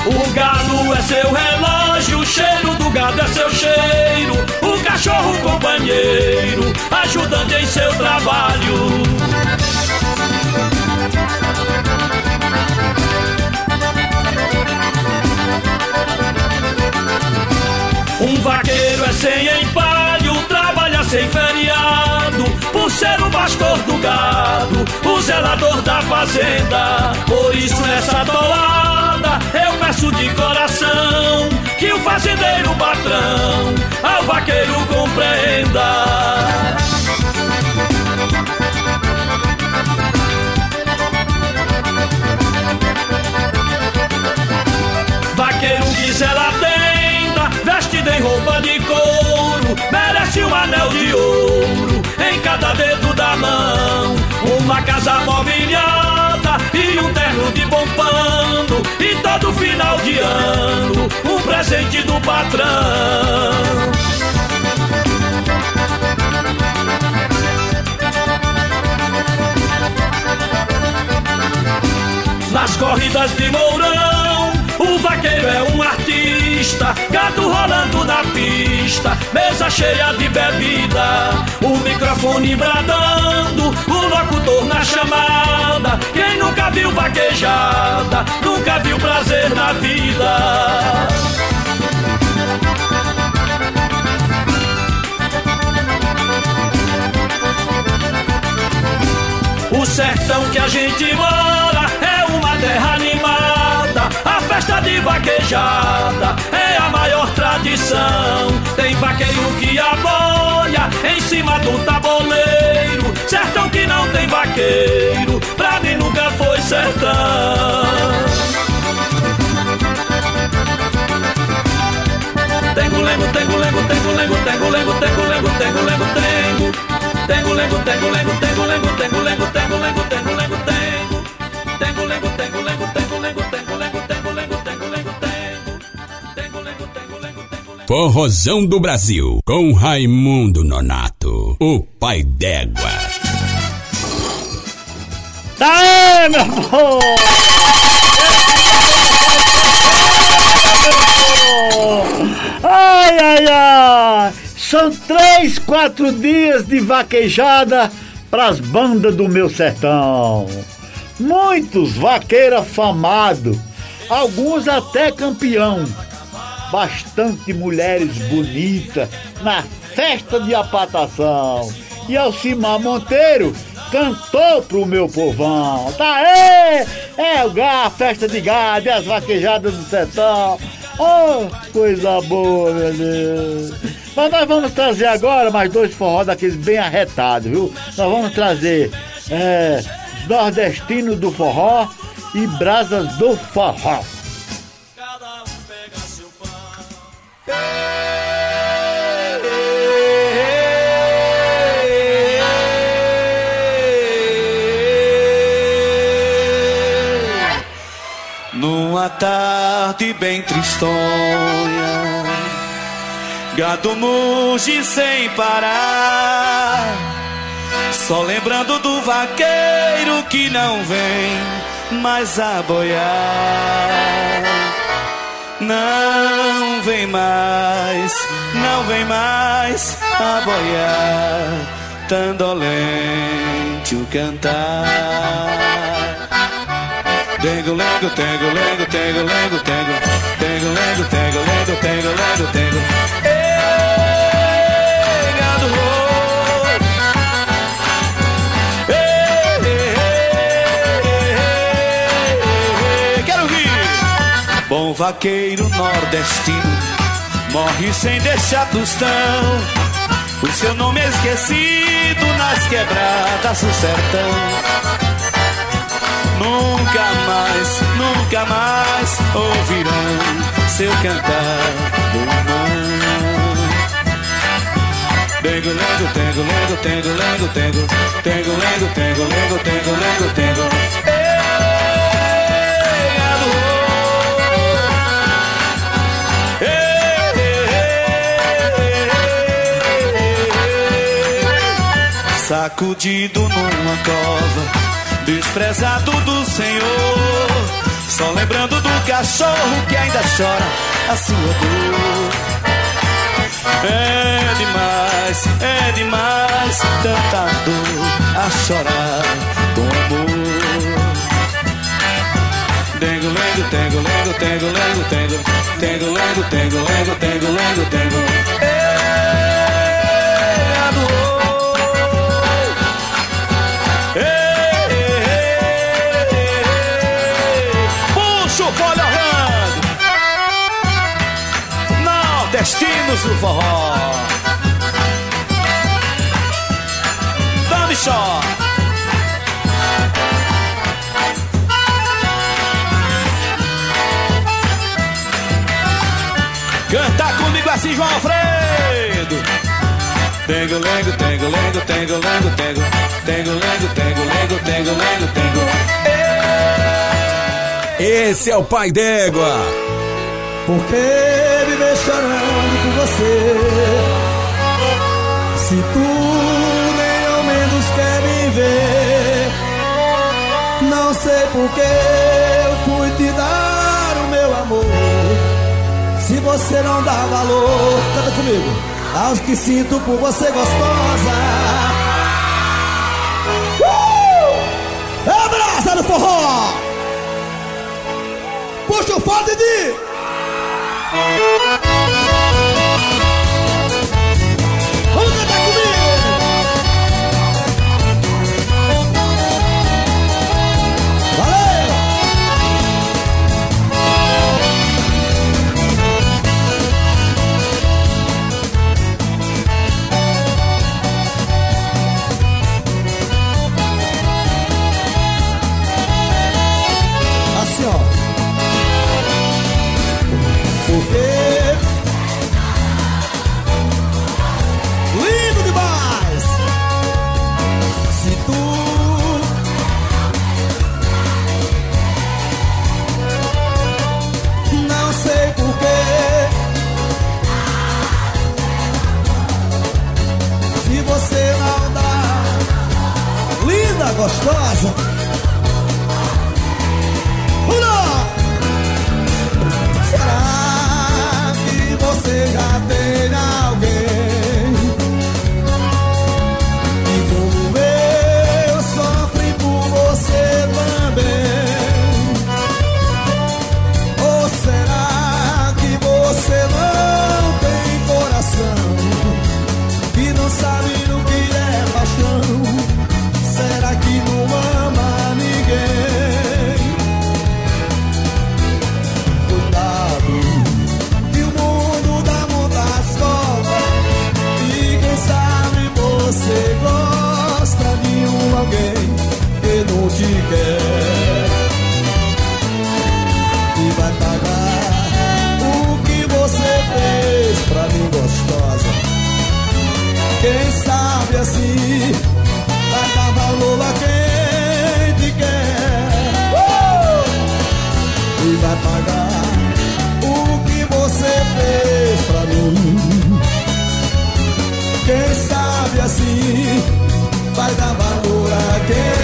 o gado é seu relógio, o cheiro do gado é seu cheiro, o cachorro companheiro, ajudante em seu trabalho. Um vaqueiro é sem trabalha sem feriado, por ser o pastor do gado, o zelador da fazenda. Por isso nessa toada eu peço de coração que o fazendeiro patrão ao vaqueiro compreenda. Vaqueiro diz ela tenda, vestido em roupa de couro, merece um anel de ouro em cada dedo da mão, uma casa mobiliada e um terno de bom pano, e todo final de ano um presente do patrão. Nas corridas de Mourão, o vaqueiro é um artista, gato rolando na pista, mesa cheia de bebida, o microfone bradando, o locutor na chamada. Quem nunca viu vaquejada, nunca viu prazer na vida. O sertão que a gente mora é uma terra animada. A festa de vaquejada maior tradição. Tem vaqueiro que aboia em cima do tabuleiro. Sertão que não tem vaqueiro, pra mim nunca foi sertão. Tengo lengo, tengo lengo, tengo lengo, tengo lengo, tengo lengo, tengo lengo, tengo. Tengo lengo, tengo lengo, tengo lengo, tengo lengo, tengo lengo, tengo lengo, tengo. Tengo lengo, tengo lengo, tengo lengo, tengo lengo, tengo lengo, Forrozão do Brasil, com Raimundo Nonato, o pai d'égua. Tá meu povo! Ai, ai, ai! São três, quatro dias de vaquejada pras bandas do meu sertão. Muitos vaqueiros afamados, alguns até campeão. Bastante mulheres bonitas na festa de apatação. E Alcimar Monteiro cantou pro meu povão. Tá aí! É o a festa de gado, as vaquejadas do sertão. Oh, coisa boa, meu Deus. Mas nós vamos trazer agora mais dois forró daqueles bem arretados, viu? Nós vamos trazer é, Nordestino do Forró e Brasas do Forró. Numa tarde bem tristonha Gado muge sem parar. Só lembrando do vaqueiro que não vem mais a boiar. Não vem mais, não vem mais a boiar. Tandolente o cantar. Tengo, lengo, tengo, lengo, tengo, lengo, tengo. Tengo, lengo, tengo, lengo, tengo, lengo, tengo. Bom vaqueiro nordestino morre sem deixar tostão. O seu nome é esquecido nas quebradas do sertão. Nunca mais, nunca mais ouvirão seu cantar do mar. Tengo, lengo, tengo, lengo, tengo, lengo, tengo, tengo, lengo, tengo, lengo, tengo, lengo, tengo. Sacudido numa cova desprezado do Senhor. Só lembrando do cachorro que ainda chora a sua dor. É demais, é demais, tanta dor a chorar com amor. Tengo, lengo, tengo, lengo, tengo, lengo, tengo, tengo, lengo, tengo, lengo, tengo, lengo, tengo. É a dor. Nordestinos do forró. Dame só Canta comigo assim, João Alfredo. Tengo, lengo, tengo, lengo, tengo, lengo, tengo. Tengo, lengo, tengo, lengo, tengo, lengo, tengo. Esse é o pai d'égua. Por que chorando por você? Se tu nem ao menos quer me ver, não sei por que eu fui te dar o meu amor. Se você não dá valor, canta comigo, aos que sinto por você gostosa. Uh! A brasa do forró! Puxa o foda de valor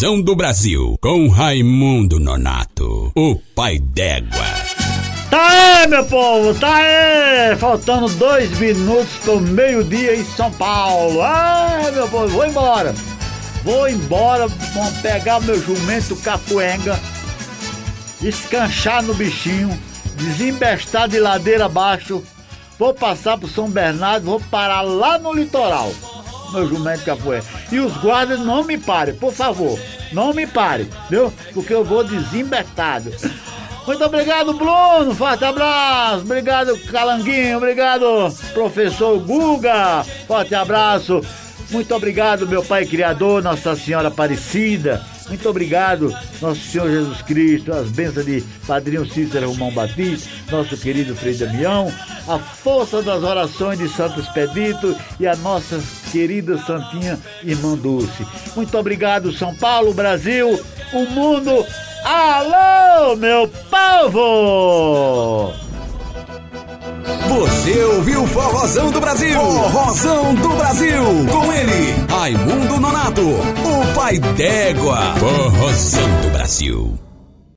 Do Brasil, com Raimundo Nonato, o pai d'égua. Tá aí, meu povo, tá aí! Faltando dois minutos pro meio-dia em São Paulo. Ah, meu povo, vou embora. Vou embora, vamos pegar meu jumento capoenga, escanchar no bichinho, desembestar de ladeira abaixo. Vou passar pro São Bernardo, vou parar lá no litoral. Meu jumento capoeira. E os guardas não me parem, por favor. Não me parem, viu? Porque eu vou desembestado. Muito obrigado, Bruno. Forte abraço. Obrigado, Calanguinho. Obrigado, professor Guga. Forte abraço. Muito obrigado, meu Pai Criador, Nossa Senhora Aparecida. Muito obrigado, nosso Senhor Jesus Cristo, as bênçãos de Padrinho Cícero Romão Batista, nosso querido Frei Damião, a força das orações de Santo Expedito e a nossa querida Santinha Irmã Dulce. Muito obrigado, São Paulo, Brasil, o mundo. Alô, meu povo! Você ouviu Forrozão do Brasil? Forrozão do Brasil. Com ele, Raimundo Nonato, o pai d'égua. Corrosão do Brasil.